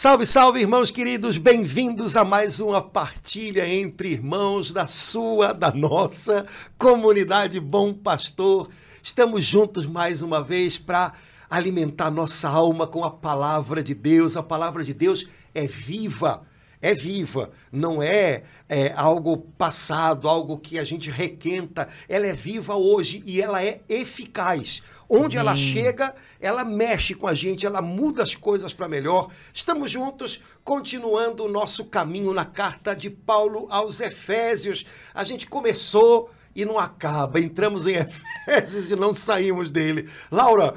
Salve, salve, irmãos queridos, bem-vindos a mais uma partilha entre irmãos da sua, da nossa comunidade Bom Pastor. Estamos juntos mais uma vez para alimentar nossa alma com a palavra de Deus. A palavra de Deus é viva é viva, não é, é, algo passado, algo que a gente requenta. Ela é viva hoje e ela é eficaz. Onde ela chega, ela mexe com a gente, ela muda as coisas para melhor. Estamos juntos, continuando o nosso caminho na carta de Paulo aos Efésios. A gente começou e não acaba. Entramos em Efésios e não saímos dele. Laura,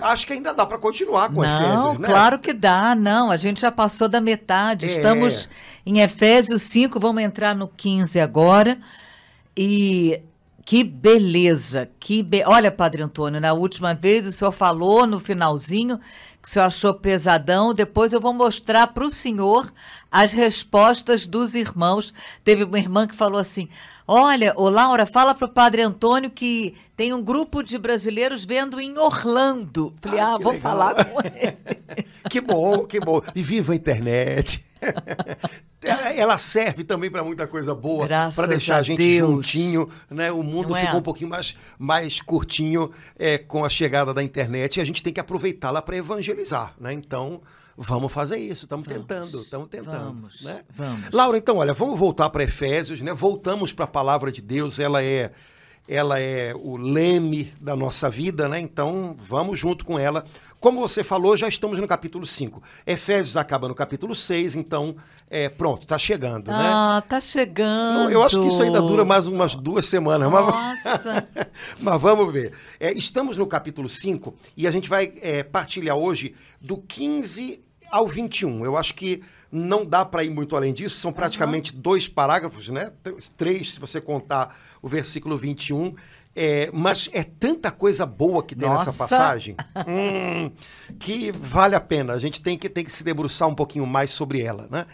acho que ainda dá para continuar com não, Efésios, né? Claro que dá, não. A gente já passou da metade. É. Estamos em Efésios 5, vamos entrar no 15 agora. E que beleza, que be... Olha, Padre Antônio, na última vez o senhor falou no finalzinho que o senhor achou pesadão. Depois eu vou mostrar para o senhor as respostas dos irmãos. Teve uma irmã que falou assim: Olha, ô Laura, fala pro Padre Antônio que tem um grupo de brasileiros vendo em Orlando. Falei, ah, ah vou legal. falar com ele. que bom, que bom. E viva a internet. Ela serve também para muita coisa boa, para deixar a, a gente Deus. juntinho, né? O mundo Não ficou é? um pouquinho mais, mais curtinho é, com a chegada da internet e a gente tem que aproveitá-la para evangelizar, né? Então, Vamos fazer isso, estamos tentando, estamos tentando. Vamos, né? vamos. Laura, então, olha, vamos voltar para Efésios, né? Voltamos para a palavra de Deus, ela é ela é o leme da nossa vida, né? Então, vamos junto com ela. Como você falou, já estamos no capítulo 5. Efésios acaba no capítulo 6, então, é, pronto, está chegando, ah, né? Ah, tá chegando. Eu acho que isso ainda dura mais umas duas semanas. Nossa! Mas, mas vamos ver. É, estamos no capítulo 5 e a gente vai é, partilhar hoje do 15 ao 21. Eu acho que não dá para ir muito além disso, são praticamente uhum. dois parágrafos, né? Três, se você contar o versículo 21. É, mas é tanta coisa boa que tem Nossa. nessa passagem hum, que vale a pena. A gente tem que, tem que se debruçar um pouquinho mais sobre ela. Né?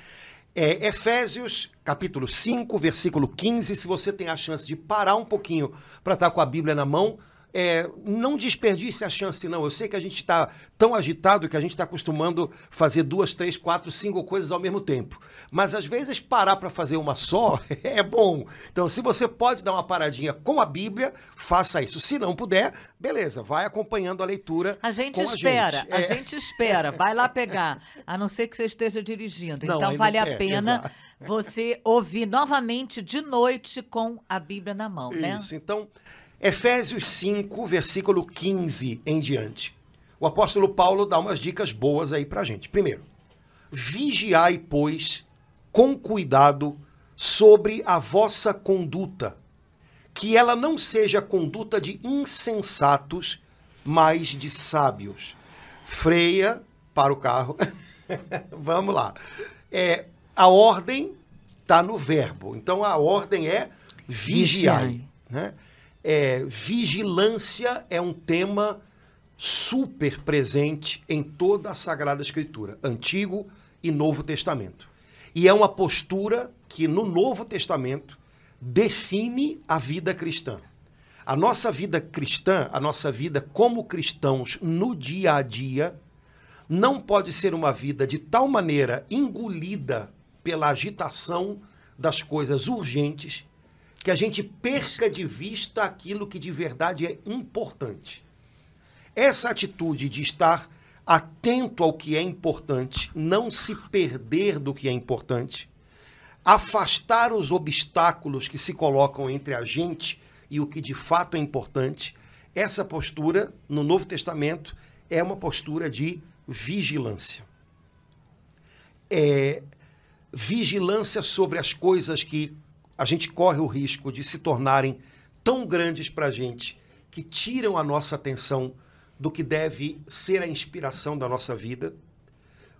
É, Efésios, capítulo 5, versículo 15. Se você tem a chance de parar um pouquinho para estar com a Bíblia na mão, é, não desperdice a chance, não. Eu sei que a gente está tão agitado que a gente está acostumando fazer duas, três, quatro, cinco coisas ao mesmo tempo. Mas às vezes parar para fazer uma só é bom. Então, se você pode dar uma paradinha com a Bíblia, faça isso. Se não puder, beleza, vai acompanhando a leitura. A gente espera, a gente. a é. gente espera. Vai lá pegar, a não ser que você esteja dirigindo. Não, então, vale a é, pena. Exato. Você ouvir novamente de noite com a Bíblia na mão, Isso, né? Isso, então, Efésios 5, versículo 15 em diante. O apóstolo Paulo dá umas dicas boas aí pra gente. Primeiro, vigiai, pois, com cuidado sobre a vossa conduta, que ela não seja conduta de insensatos, mas de sábios. Freia para o carro. Vamos lá. É, a ordem está no verbo. Então a ordem é vigiai. vigiai. Né? É, vigilância é um tema super presente em toda a Sagrada Escritura, Antigo e Novo Testamento. E é uma postura que no Novo Testamento define a vida cristã. A nossa vida cristã, a nossa vida como cristãos no dia a dia, não pode ser uma vida de tal maneira engolida pela agitação das coisas urgentes que a gente perca de vista aquilo que de verdade é importante. Essa atitude de estar atento ao que é importante, não se perder do que é importante, afastar os obstáculos que se colocam entre a gente e o que de fato é importante, essa postura no Novo Testamento é uma postura de vigilância. É vigilância sobre as coisas que a gente corre o risco de se tornarem tão grandes para a gente que tiram a nossa atenção do que deve ser a inspiração da nossa vida,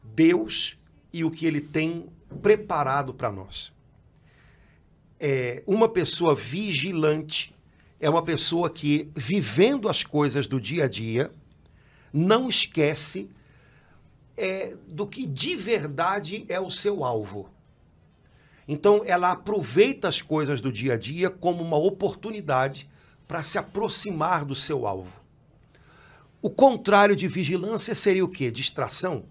Deus e o que Ele tem preparado para nós. É, uma pessoa vigilante é uma pessoa que, vivendo as coisas do dia a dia, não esquece é, do que de verdade é o seu alvo. Então, ela aproveita as coisas do dia a dia como uma oportunidade para se aproximar do seu alvo. O contrário de vigilância seria o quê? Distração.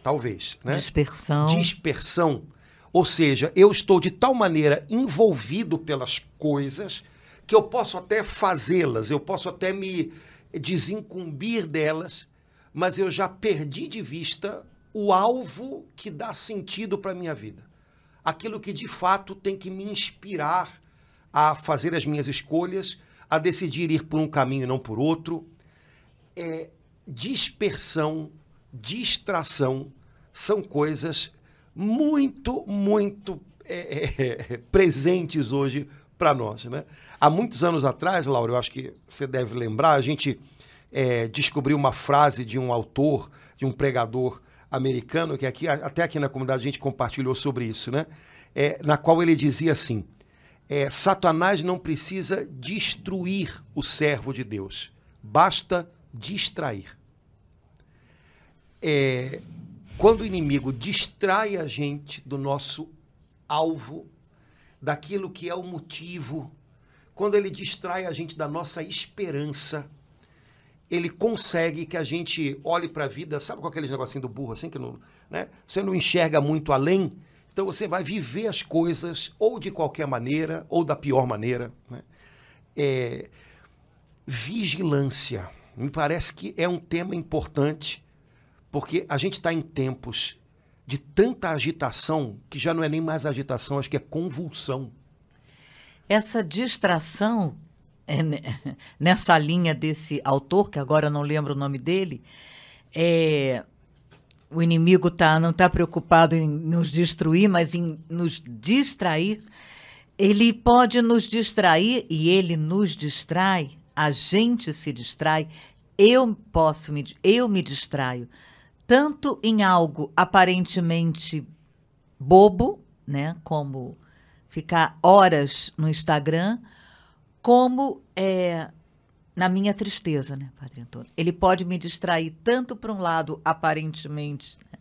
talvez. Né? Dispersão. Dispersão. Ou seja, eu estou de tal maneira envolvido pelas coisas que eu posso até fazê-las, eu posso até me desincumbir delas, mas eu já perdi de vista o alvo que dá sentido para a minha vida. Aquilo que de fato tem que me inspirar a fazer as minhas escolhas, a decidir ir por um caminho e não por outro. É, dispersão, distração são coisas muito, muito é, é, presentes hoje para nós. Né? Há muitos anos atrás, Laura, eu acho que você deve lembrar, a gente é, descobriu uma frase de um autor, de um pregador americano, que aqui, até aqui na comunidade a gente compartilhou sobre isso, né? É, na qual ele dizia assim: é, Satanás não precisa destruir o servo de Deus, basta distrair. É, quando o inimigo distrai a gente do nosso alvo, daquilo que é o motivo, quando ele distrai a gente da nossa esperança, ele consegue que a gente olhe para a vida, sabe com aqueles negocinho do burro assim que não, né? Você não enxerga muito além, então você vai viver as coisas ou de qualquer maneira ou da pior maneira, né? É, vigilância, me parece que é um tema importante porque a gente está em tempos de tanta agitação que já não é nem mais agitação, acho que é convulsão. Essa distração é, nessa linha desse autor, que agora eu não lembro o nome dele, é, o inimigo tá, não está preocupado em nos destruir, mas em nos distrair. Ele pode nos distrair e ele nos distrai, a gente se distrai, eu posso me, eu me distraio. Tanto em algo aparentemente bobo, né, como ficar horas no Instagram, como é, na minha tristeza, né, Padre Antônio? Ele pode me distrair tanto para um lado aparentemente, né,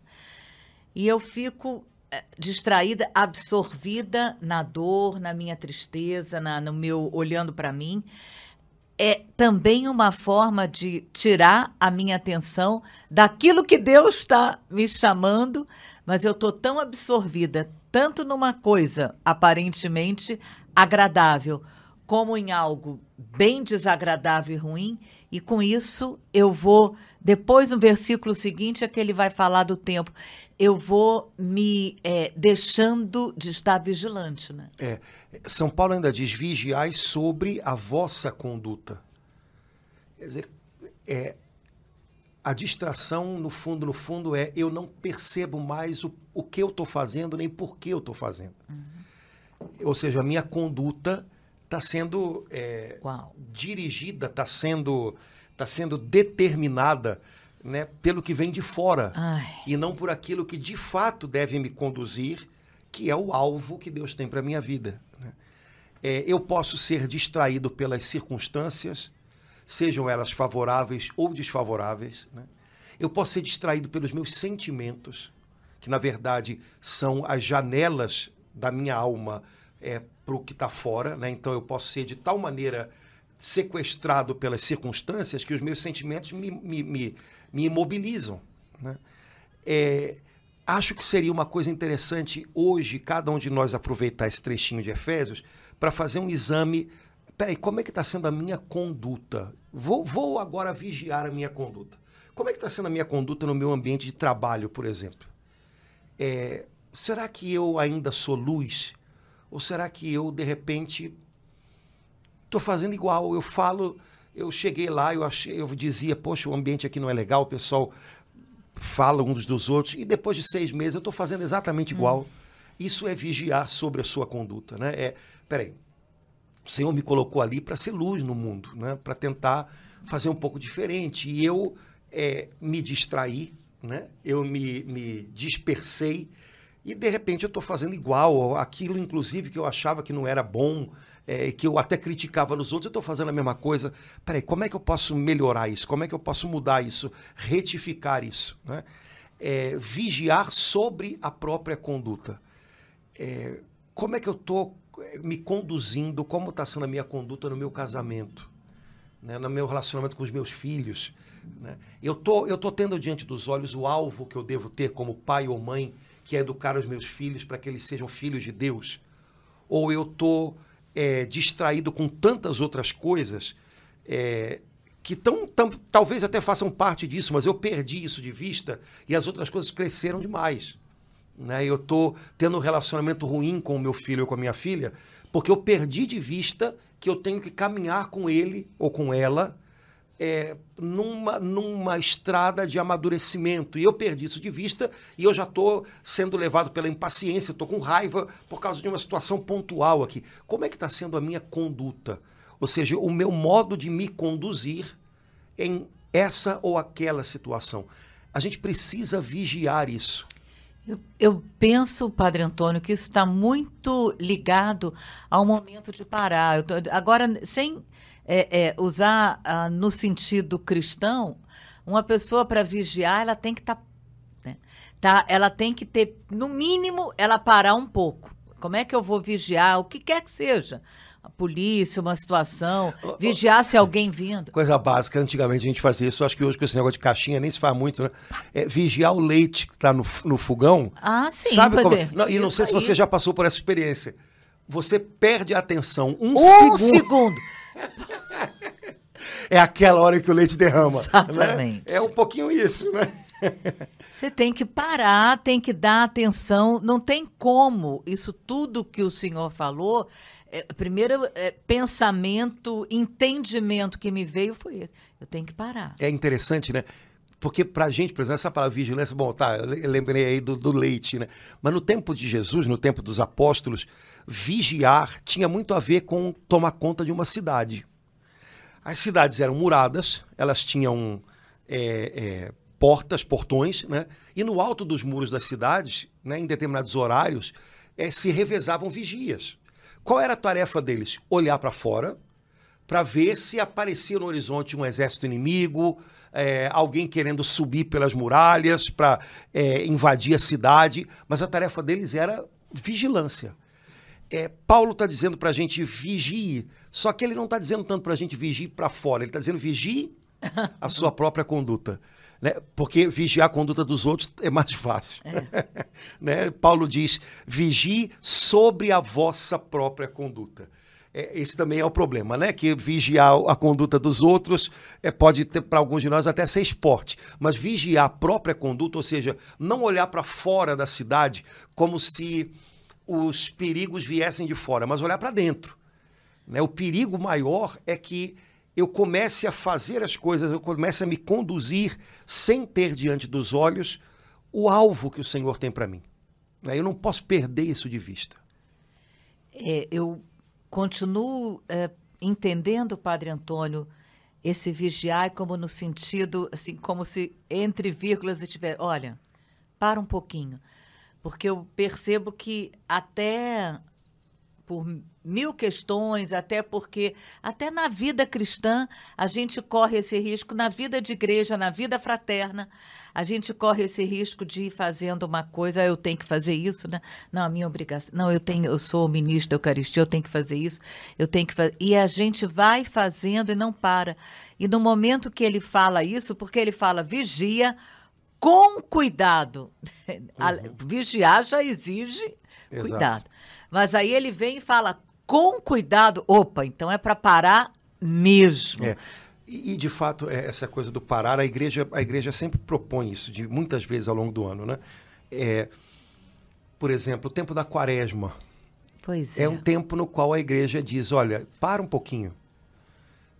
e eu fico é, distraída, absorvida na dor, na minha tristeza, na, no meu olhando para mim é também uma forma de tirar a minha atenção daquilo que Deus está me chamando, mas eu estou tão absorvida, tanto numa coisa aparentemente agradável, como em algo bem desagradável e ruim, e com isso eu vou. Depois, no versículo seguinte, é que ele vai falar do tempo. Eu vou me é, deixando de estar vigilante. Né? É. São Paulo ainda diz: vigiai sobre a vossa conduta. Quer dizer, é, a distração, no fundo, no fundo, é eu não percebo mais o, o que eu estou fazendo, nem por que eu estou fazendo. Uhum. Ou seja, a minha conduta está sendo é, dirigida, está sendo, tá sendo determinada né, pelo que vem de fora Ai. e não por aquilo que de fato deve me conduzir, que é o alvo que Deus tem para a minha vida. Né? É, eu posso ser distraído pelas circunstâncias, sejam elas favoráveis ou desfavoráveis. Né? Eu posso ser distraído pelos meus sentimentos, que na verdade são as janelas da minha alma é, para o que está fora, né? Então eu posso ser de tal maneira sequestrado pelas circunstâncias que os meus sentimentos me, me, me, me imobilizam. Né? É, acho que seria uma coisa interessante hoje, cada um de nós aproveitar esse trechinho de Efésios para fazer um exame. Peraí, como é que está sendo a minha conduta? Vou, vou agora vigiar a minha conduta. Como é que está sendo a minha conduta no meu ambiente de trabalho, por exemplo? É, será que eu ainda sou luz? Ou será que eu, de repente, estou fazendo igual? Eu falo, eu cheguei lá, eu, achei, eu dizia, poxa, o ambiente aqui não é legal, o pessoal fala uns dos outros, e depois de seis meses eu estou fazendo exatamente igual. Hum. Isso é vigiar sobre a sua conduta, né? É, peraí, o Senhor me colocou ali para ser luz no mundo, né? Para tentar fazer um pouco diferente. E eu é, me distraí, né? Eu me, me dispersei e de repente eu estou fazendo igual, aquilo inclusive que eu achava que não era bom, é, que eu até criticava nos outros, eu estou fazendo a mesma coisa. Peraí, como é que eu posso melhorar isso? Como é que eu posso mudar isso? Retificar isso? Né? É, vigiar sobre a própria conduta. É, como é que eu estou é, me conduzindo? Como está sendo a minha conduta no meu casamento? né, no meu relacionamento com os meus filhos. Né? Eu tô, eu tô tendo diante dos olhos o alvo que eu devo ter como pai ou mãe, que é educar os meus filhos para que eles sejam filhos de Deus. Ou eu tô é, distraído com tantas outras coisas é, que tão, tão, talvez até façam parte disso, mas eu perdi isso de vista e as outras coisas cresceram demais. Né? Eu estou tendo um relacionamento ruim com o meu filho ou com a minha filha porque eu perdi de vista que eu tenho que caminhar com ele ou com ela é, numa, numa estrada de amadurecimento. E eu perdi isso de vista e eu já estou sendo levado pela impaciência, estou com raiva por causa de uma situação pontual aqui. Como é que está sendo a minha conduta? Ou seja, o meu modo de me conduzir em essa ou aquela situação. A gente precisa vigiar isso. Eu, eu, penso, Padre Antônio, que isso está muito ligado ao momento de parar. Tô, agora, sem é, é, usar ah, no sentido cristão, uma pessoa para vigiar, ela tem que estar. Tá, né, tá, ela tem que ter, no mínimo, ela parar um pouco. Como é que eu vou vigiar? O que quer que seja a polícia, uma situação, vigiar se alguém vindo. Coisa básica, antigamente a gente fazia isso, acho que hoje com esse negócio de caixinha nem se faz muito, né? É vigiar o leite que está no, no fogão. Ah, sim. Sabe como... É. Não, e não sei aí. se você já passou por essa experiência. Você perde a atenção um, um segundo. segundo. É aquela hora que o leite derrama. Né? Exatamente. Né? É um pouquinho isso, né? Você tem que parar, tem que dar atenção. Não tem como isso tudo que o senhor falou é, primeiro é, pensamento, entendimento que me veio foi esse. Eu tenho que parar. É interessante, né? Porque para a gente, por exemplo, essa palavra vigilância, bom, tá, eu lembrei aí do, do, leite, né? Mas no tempo de Jesus, no tempo dos apóstolos, vigiar tinha muito a ver com tomar conta de uma cidade. As cidades eram muradas, elas tinham é, é, portas, portões, né? E no alto dos muros das cidades, né, em determinados horários, é, se revezavam vigias. Qual era a tarefa deles? Olhar para fora para ver se aparecia no horizonte um exército inimigo, é, alguém querendo subir pelas muralhas para é, invadir a cidade, mas a tarefa deles era vigilância. É, Paulo está dizendo para a gente vigie, só que ele não está dizendo tanto para a gente vigie para fora, ele está dizendo vigie a sua própria conduta. Né? Porque vigiar a conduta dos outros é mais fácil. É. né? Paulo diz: vigie sobre a vossa própria conduta. É, esse também é o problema, né? Que vigiar a conduta dos outros é, pode ter, para alguns de nós, até ser esporte. Mas vigiar a própria conduta, ou seja, não olhar para fora da cidade como se os perigos viessem de fora, mas olhar para dentro. Né? O perigo maior é que eu comece a fazer as coisas, eu comece a me conduzir sem ter diante dos olhos o alvo que o Senhor tem para mim. Né? Eu não posso perder isso de vista. É, eu continuo é, entendendo, Padre Antônio, esse vigiar como no sentido, assim, como se entre vírgulas estiver, olha, para um pouquinho, porque eu percebo que até por mil questões, até porque, até na vida cristã, a gente corre esse risco, na vida de igreja, na vida fraterna, a gente corre esse risco de ir fazendo uma coisa, eu tenho que fazer isso, né? Não, a minha obrigação, não, eu tenho, eu sou ministro da Eucaristia, eu tenho que fazer isso, eu tenho que fazer. E a gente vai fazendo e não para. E no momento que ele fala isso, porque ele fala vigia com cuidado. Uhum. Vigiar já exige Exato. cuidado. Mas aí ele vem e fala com cuidado. Opa, então é para parar mesmo. É. E, de fato, é essa coisa do parar, a igreja, a igreja sempre propõe isso, de muitas vezes ao longo do ano, né? É, por exemplo, o tempo da quaresma. Pois é. É um tempo no qual a igreja diz, olha, para um pouquinho.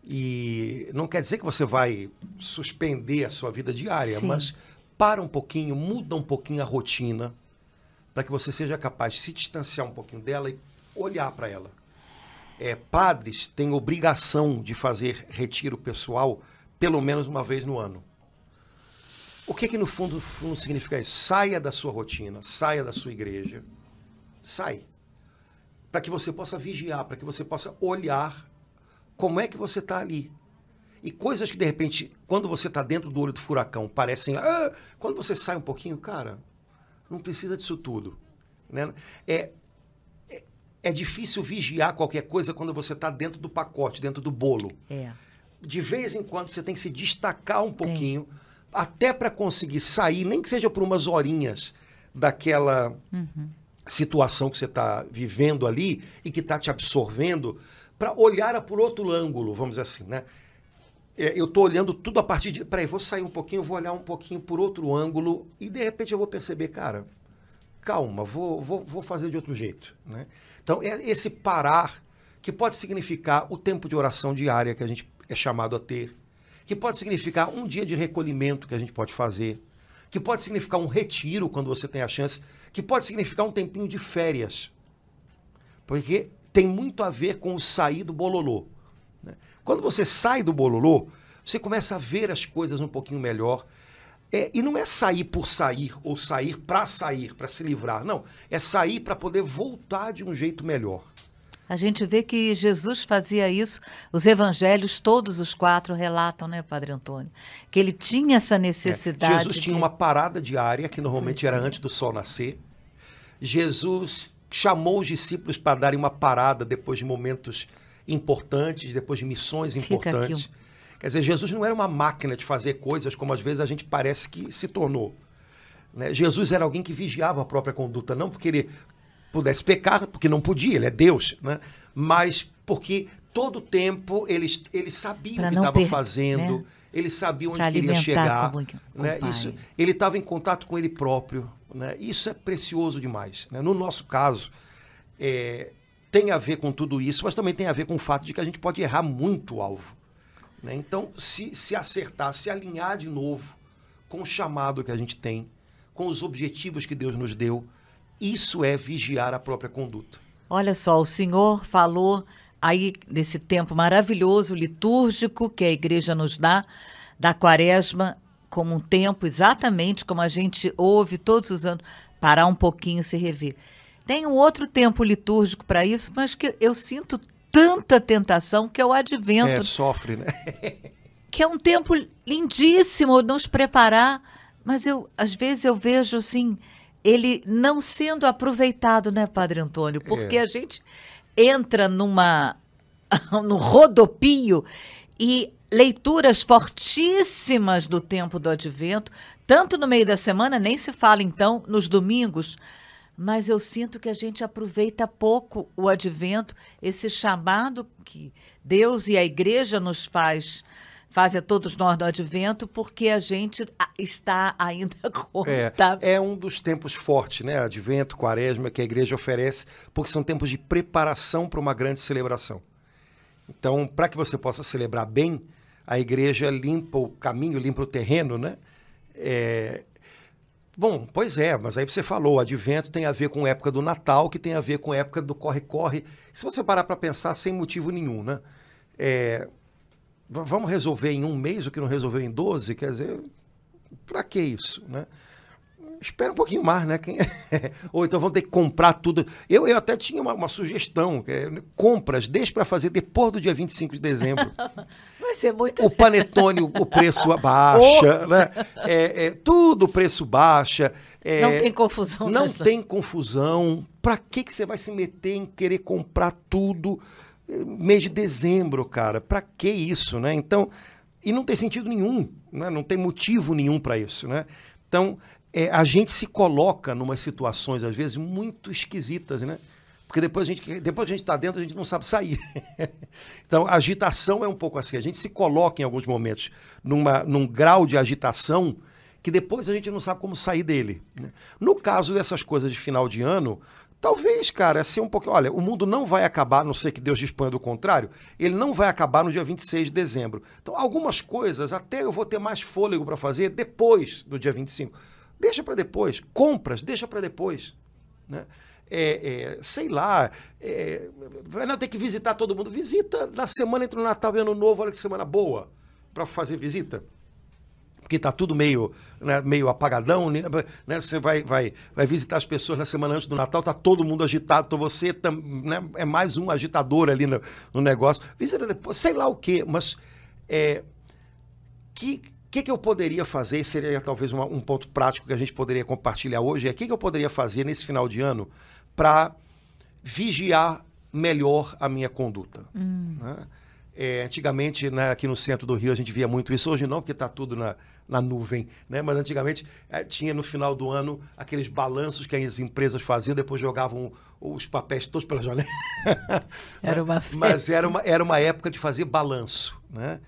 E não quer dizer que você vai suspender a sua vida diária, Sim. mas para um pouquinho, muda um pouquinho a rotina, para que você seja capaz de se distanciar um pouquinho dela e olhar para ela. É, padres têm obrigação de fazer retiro pessoal pelo menos uma vez no ano. O que que no fundo, fundo significa isso? Saia da sua rotina, saia da sua igreja, sai, para que você possa vigiar, para que você possa olhar como é que você está ali. E coisas que de repente, quando você está dentro do olho do furacão, parecem, ah! quando você sai um pouquinho, cara, não precisa disso tudo. Né? É, é, difícil vigiar qualquer coisa quando você está dentro do pacote, dentro do bolo. É. de vez em quando você tem que se destacar um pouquinho, tem. até para conseguir sair, nem que seja por umas horinhas daquela uhum. situação que você está vivendo ali e que está te absorvendo, para olhar por outro ângulo, vamos dizer assim, né? É, eu estou olhando tudo a partir de. Peraí, vou sair um pouquinho, vou olhar um pouquinho por outro ângulo e de repente eu vou perceber, cara, calma, vou, vou, vou fazer de outro jeito. Né? Então, é esse parar, que pode significar o tempo de oração diária que a gente é chamado a ter, que pode significar um dia de recolhimento que a gente pode fazer, que pode significar um retiro quando você tem a chance, que pode significar um tempinho de férias. Porque tem muito a ver com o sair do bololô. Quando você sai do bololô, você começa a ver as coisas um pouquinho melhor. É, e não é sair por sair ou sair para sair, para se livrar. Não. É sair para poder voltar de um jeito melhor. A gente vê que Jesus fazia isso, os evangelhos, todos os quatro relatam, né, Padre Antônio? Que ele tinha essa necessidade. É. Jesus tinha uma parada diária, que normalmente era antes do sol nascer. Jesus chamou os discípulos para darem uma parada depois de momentos importantes, depois de missões importantes. Quer dizer, Jesus não era uma máquina de fazer coisas como às vezes a gente parece que se tornou. Né? Jesus era alguém que vigiava a própria conduta, não porque ele pudesse pecar, porque não podia, ele é Deus, né? mas porque todo o tempo ele, ele sabia pra o que estava fazendo, né? ele sabia onde pra queria chegar. Com, com né? Isso, ele estava em contato com ele próprio. Né? Isso é precioso demais. Né? No nosso caso, é, tem a ver com tudo isso, mas também tem a ver com o fato de que a gente pode errar muito o alvo. Né? Então, se, se acertar, se alinhar de novo com o chamado que a gente tem, com os objetivos que Deus nos deu, isso é vigiar a própria conduta. Olha só, o senhor falou aí desse tempo maravilhoso litúrgico que a igreja nos dá, da quaresma, como um tempo exatamente como a gente ouve todos os anos, parar um pouquinho, se rever. Tem um outro tempo litúrgico para isso, mas que eu sinto tanta tentação que é o advento. É, sofre, né? que é um tempo lindíssimo nos preparar, mas eu às vezes eu vejo assim, ele não sendo aproveitado, né, Padre Antônio? Porque é. a gente entra numa no rodopio e leituras fortíssimas do tempo do advento, tanto no meio da semana, nem se fala então nos domingos, mas eu sinto que a gente aproveita pouco o advento, esse chamado que Deus e a igreja nos faz faz a todos nós no advento, porque a gente está ainda com. É, é um dos tempos fortes, né? Advento, quaresma, que a igreja oferece, porque são tempos de preparação para uma grande celebração. Então, para que você possa celebrar bem, a igreja limpa o caminho, limpa o terreno, né? É, Bom, pois é, mas aí você falou, advento tem a ver com época do Natal, que tem a ver com época do corre-corre. Se você parar para pensar, sem motivo nenhum, né? É, vamos resolver em um mês o que não resolveu em 12? Quer dizer, para que isso, né? Espera um pouquinho mais, né? Quem... Ou então vão ter que comprar tudo. Eu, eu até tinha uma, uma sugestão: é, compras, deixe para fazer depois do dia 25 de dezembro. Vai ser muito. O panetone, o preço baixa, oh. né? É, é, tudo o preço baixa. É, não tem confusão. Não tem confusão. Para que, que você vai se meter em querer comprar tudo eh, mês de dezembro, cara? Para que isso, né? Então, e não tem sentido nenhum, né? não tem motivo nenhum para isso, né? Então, é, a gente se coloca em situações, às vezes, muito esquisitas, né? Porque depois a gente, depois a gente está dentro, a gente não sabe sair. então, a agitação é um pouco assim. A gente se coloca em alguns momentos numa, num grau de agitação que depois a gente não sabe como sair dele. Né? No caso dessas coisas de final de ano, talvez, cara, assim um pouco. Olha, o mundo não vai acabar, não sei que Deus disponha do contrário, ele não vai acabar no dia 26 de dezembro. Então, algumas coisas até eu vou ter mais fôlego para fazer depois do dia 25 Deixa para depois. Compras, deixa para depois. Né? É, é, sei lá, é, vai não ter que visitar todo mundo. Visita na semana entre o Natal e o Ano Novo, olha que semana boa para fazer visita. Porque está tudo meio, né, meio apagadão, né? né? Você vai, vai, vai visitar as pessoas na semana antes do Natal, está todo mundo agitado, então você tam, né, é mais um agitador ali no, no negócio. Visita depois, sei lá o quê, mas é, que que, que eu poderia fazer? Seria talvez uma, um ponto prático que a gente poderia compartilhar hoje. É o que, que eu poderia fazer nesse final de ano para vigiar melhor a minha conduta. Hum. Né? É, antigamente, né, aqui no centro do Rio, a gente via muito isso. Hoje não, porque está tudo na, na nuvem. Né? Mas antigamente é, tinha no final do ano aqueles balanços que as empresas faziam, depois jogavam os papéis todos pela janela. Era uma festa. Mas era uma, era uma época de fazer balanço. Né?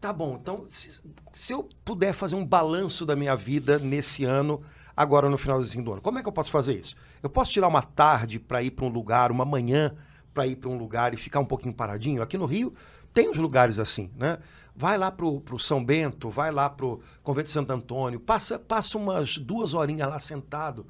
Tá bom, então se, se eu puder fazer um balanço da minha vida nesse ano, agora no finalzinho do ano, como é que eu posso fazer isso? Eu posso tirar uma tarde para ir para um lugar, uma manhã para ir para um lugar e ficar um pouquinho paradinho? Aqui no Rio tem uns lugares assim, né? Vai lá pro, pro São Bento, vai lá pro Convento de Santo Antônio, passa, passa umas duas horinhas lá sentado,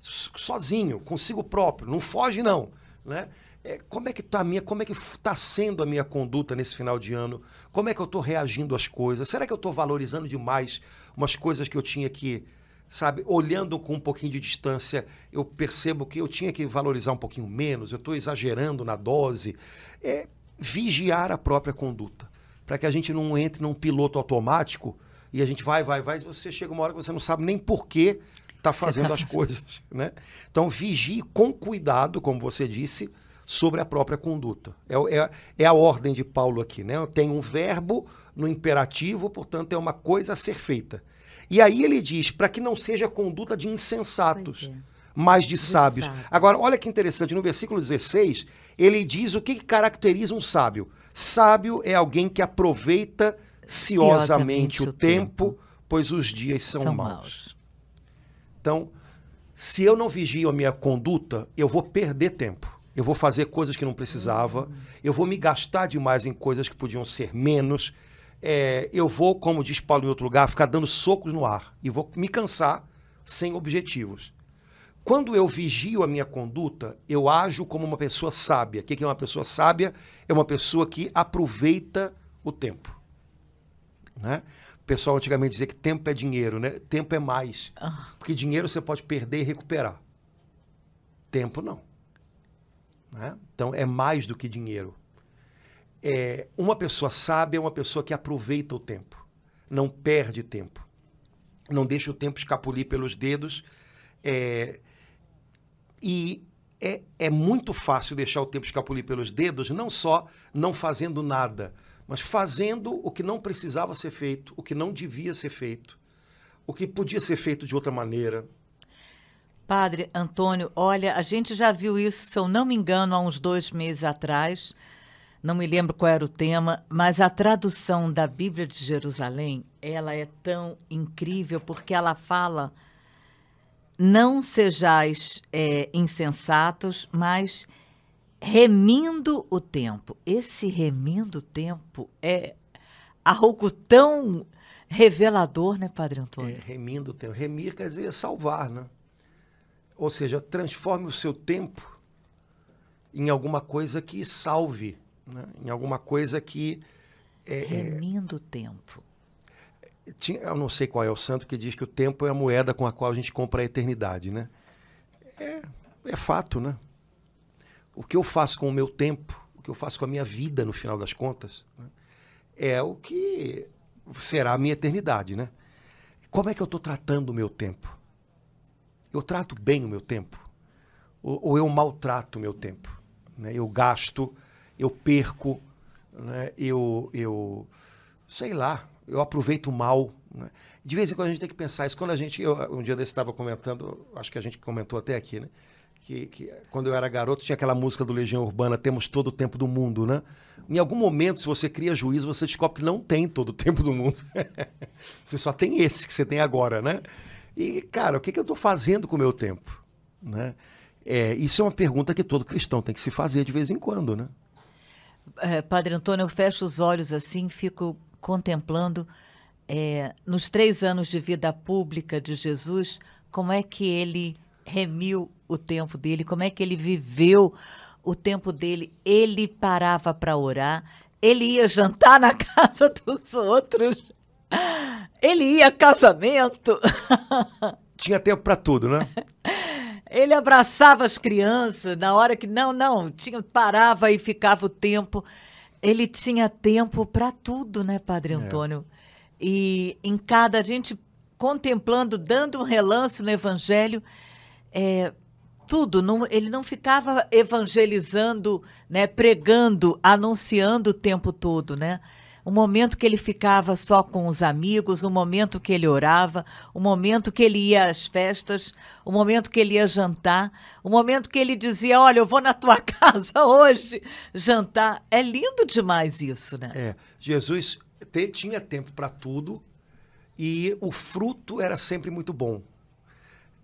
sozinho, consigo próprio, não foge não, né? É, como é que tá a minha, como é que está sendo a minha conduta nesse final de ano? Como é que eu estou reagindo às coisas? Será que eu estou valorizando demais umas coisas que eu tinha que, sabe, olhando com um pouquinho de distância, eu percebo que eu tinha que valorizar um pouquinho menos, eu estou exagerando na dose. É vigiar a própria conduta, para que a gente não entre num piloto automático e a gente vai, vai, vai, e você chega uma hora que você não sabe nem por que está fazendo tá as fazendo. coisas, né? Então vigie com cuidado, como você disse, sobre a própria conduta. É, é, é a ordem de Paulo aqui, né? Tem um verbo no imperativo, portanto, é uma coisa a ser feita. E aí ele diz, para que não seja conduta de insensatos, é. mas de, de sábios. Sábio. Agora, olha que interessante, no versículo 16, ele diz o que, caracteriza um sábio. Sábio é alguém que aproveita ciosamente, ciosamente o, tempo, tempo, pois os dias são, são maus. maus. Então, se eu não vigio a minha conduta, eu vou perder tempo eu vou fazer coisas que não precisava, eu vou me gastar demais em coisas que podiam ser menos, é, eu vou, como diz Paulo em outro lugar, ficar dando socos no ar e vou me cansar sem objetivos. Quando eu vigio a minha conduta, eu ajo como uma pessoa sábia. O que é uma pessoa sábia? É uma pessoa que aproveita o tempo. Né? O pessoal antigamente dizia que tempo é dinheiro, né? Tempo é mais. Ah. Porque dinheiro você pode perder e recuperar. Tempo não. Né? Então, é mais do que dinheiro. É, uma pessoa sábia é uma pessoa que aproveita o tempo, não perde tempo, não deixa o tempo escapulir pelos dedos. É, e é, é muito fácil deixar o tempo escapulir pelos dedos, não só não fazendo nada, mas fazendo o que não precisava ser feito, o que não devia ser feito, o que podia ser feito de outra maneira, Padre Antônio, olha, a gente já viu isso, se eu não me engano, há uns dois meses atrás. Não me lembro qual era o tema, mas a tradução da Bíblia de Jerusalém, ela é tão incrível porque ela fala: não sejais é, insensatos, mas remindo o tempo. Esse remindo o tempo é algo tão revelador, né, Padre Antônio? É, remindo o tempo. Remir quer dizer salvar, né? Ou seja, transforme o seu tempo em alguma coisa que salve, né? em alguma coisa que. É, é Remindo o tempo. Tinha, eu não sei qual é o santo que diz que o tempo é a moeda com a qual a gente compra a eternidade, né? É, é fato, né? O que eu faço com o meu tempo, o que eu faço com a minha vida, no final das contas, né? é o que será a minha eternidade, né? Como é que eu estou tratando o meu tempo? Eu trato bem o meu tempo ou, ou eu maltrato o meu tempo. Né? Eu gasto, eu perco, né? eu, eu, sei lá, eu aproveito mal. Né? De vez em quando a gente tem que pensar isso. Quando a gente, eu, um dia desse estava comentando, acho que a gente comentou até aqui, né? Que, que, quando eu era garoto tinha aquela música do Legião Urbana, temos todo o tempo do mundo, né? Em algum momento, se você cria juízo, você descobre que não tem todo o tempo do mundo. você só tem esse que você tem agora, né? E, cara, o que, que eu estou fazendo com o meu tempo? Né? É, isso é uma pergunta que todo cristão tem que se fazer de vez em quando, né? É, Padre Antônio, eu fecho os olhos assim, fico contemplando é, nos três anos de vida pública de Jesus, como é que ele remiu o tempo dele, como é que ele viveu o tempo dele. Ele parava para orar, ele ia jantar na casa dos outros. Ele ia a casamento. Tinha tempo para tudo, né? Ele abraçava as crianças na hora que não, não, tinha parava e ficava o tempo. Ele tinha tempo para tudo, né, Padre é. Antônio? É. E em cada a gente contemplando, dando um relance no Evangelho, é, tudo, não, ele não ficava evangelizando, né, pregando, anunciando o tempo todo, né? O momento que ele ficava só com os amigos, o momento que ele orava, o momento que ele ia às festas, o momento que ele ia jantar, o momento que ele dizia: Olha, eu vou na tua casa hoje jantar. É lindo demais isso, né? É. Jesus te, tinha tempo para tudo e o fruto era sempre muito bom.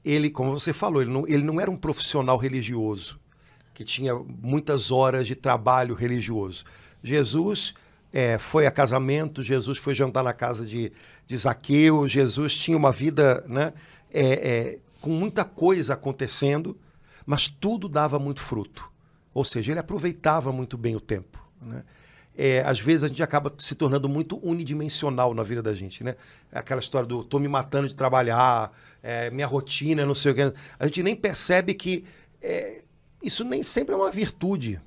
Ele, como você falou, ele não, ele não era um profissional religioso que tinha muitas horas de trabalho religioso. Jesus é, foi a casamento, Jesus foi jantar na casa de, de Zaqueu, Jesus tinha uma vida né, é, é, com muita coisa acontecendo, mas tudo dava muito fruto. Ou seja, ele aproveitava muito bem o tempo. Né? É, às vezes a gente acaba se tornando muito unidimensional na vida da gente, né? Aquela história do tô me matando de trabalhar, é, minha rotina, não sei o que. A gente nem percebe que é, isso nem sempre é uma virtude,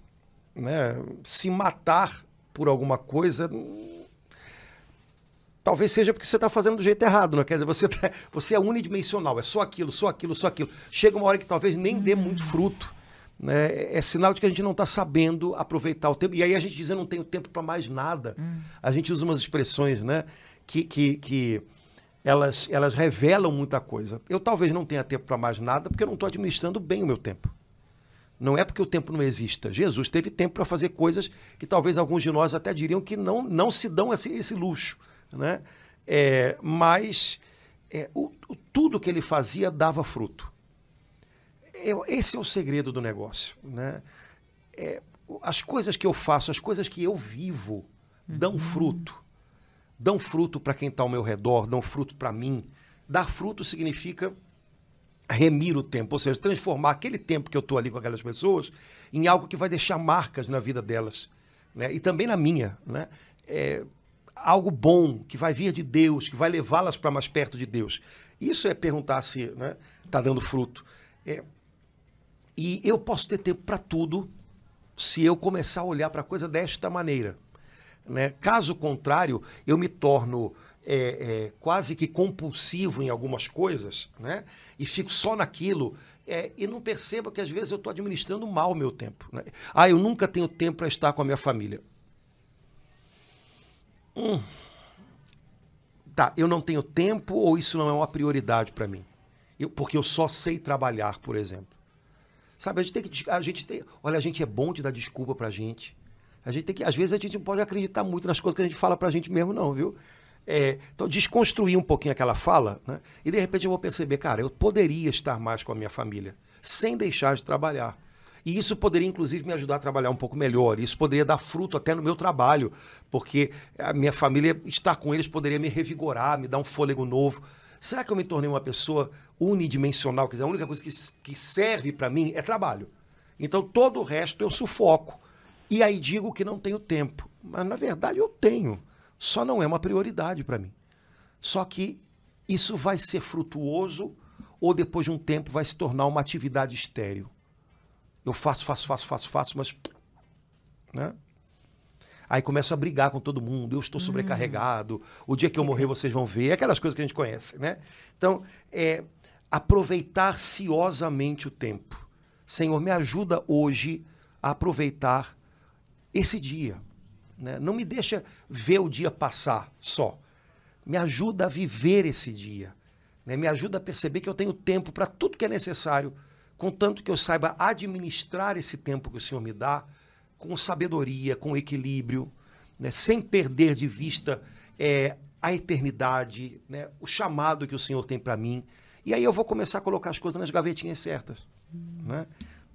né? Se matar por alguma coisa. Talvez seja porque você está fazendo do jeito errado, né? Quer dizer, você, tá, você é unidimensional, é só aquilo, só aquilo, só aquilo. Chega uma hora que talvez nem dê muito fruto. Né? É sinal de que a gente não está sabendo aproveitar o tempo. E aí a gente diz, eu não tenho tempo para mais nada. Hum. A gente usa umas expressões né? que, que, que elas, elas revelam muita coisa. Eu talvez não tenha tempo para mais nada porque eu não estou administrando bem o meu tempo. Não é porque o tempo não exista. Jesus teve tempo para fazer coisas que talvez alguns de nós até diriam que não, não se dão esse, esse luxo. Né? É, mas é, o, o, tudo que ele fazia dava fruto. É, esse é o segredo do negócio. Né? É, as coisas que eu faço, as coisas que eu vivo, dão uhum. fruto. Dão fruto para quem está ao meu redor, dão fruto para mim. Dar fruto significa remir o tempo, ou seja, transformar aquele tempo que eu estou ali com aquelas pessoas em algo que vai deixar marcas na vida delas, né? E também na minha, né? É, algo bom que vai vir de Deus, que vai levá-las para mais perto de Deus. Isso é perguntar se está né, tá dando fruto. É, e eu posso ter tempo para tudo se eu começar a olhar para a coisa desta maneira. Né? Caso contrário, eu me torno é, é, quase que compulsivo em algumas coisas, né? E fico só naquilo. É, e não percebo que às vezes eu estou administrando mal o meu tempo. Né? Ah, eu nunca tenho tempo para estar com a minha família. Hum. Tá, eu não tenho tempo ou isso não é uma prioridade para mim? Eu, porque eu só sei trabalhar, por exemplo. Sabe, a gente tem que. A gente tem, olha, a gente é bom de dar desculpa pra gente. A gente tem que. Às vezes a gente não pode acreditar muito nas coisas que a gente fala pra gente mesmo, não, viu? É, então, desconstruir um pouquinho aquela fala, né? e de repente eu vou perceber, cara, eu poderia estar mais com a minha família, sem deixar de trabalhar. E isso poderia, inclusive, me ajudar a trabalhar um pouco melhor. Isso poderia dar fruto até no meu trabalho, porque a minha família, estar com eles, poderia me revigorar, me dar um fôlego novo. Será que eu me tornei uma pessoa unidimensional? Quer dizer, a única coisa que, que serve para mim é trabalho. Então, todo o resto eu sufoco. E aí digo que não tenho tempo. Mas, na verdade, eu tenho. Só não é uma prioridade para mim. Só que isso vai ser frutuoso ou depois de um tempo vai se tornar uma atividade estéril. Eu faço, faço, faço, faço, faço, mas. Né? Aí começo a brigar com todo mundo, eu estou sobrecarregado, o dia que eu morrer vocês vão ver, aquelas coisas que a gente conhece, né? Então, é aproveitar ciosamente o tempo. Senhor, me ajuda hoje a aproveitar esse dia. Né? Não me deixa ver o dia passar só. Me ajuda a viver esse dia. Né? Me ajuda a perceber que eu tenho tempo para tudo que é necessário, contanto que eu saiba administrar esse tempo que o Senhor me dá com sabedoria, com equilíbrio, né? sem perder de vista é, a eternidade, né? o chamado que o Senhor tem para mim. E aí eu vou começar a colocar as coisas nas gavetinhas certas. Né?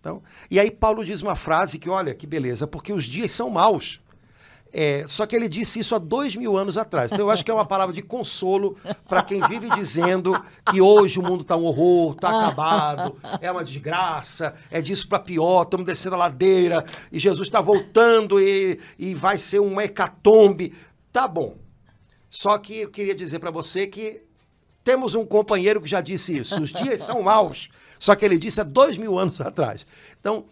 Então, e aí Paulo diz uma frase que, olha, que beleza, porque os dias são maus. É, só que ele disse isso há dois mil anos atrás. Então eu acho que é uma palavra de consolo para quem vive dizendo que hoje o mundo está um horror, está acabado, é uma desgraça, é disso para pior, estamos descendo a ladeira e Jesus está voltando e, e vai ser uma hecatombe. Tá bom. Só que eu queria dizer para você que temos um companheiro que já disse isso. Os dias são maus. Só que ele disse há dois mil anos atrás. Então,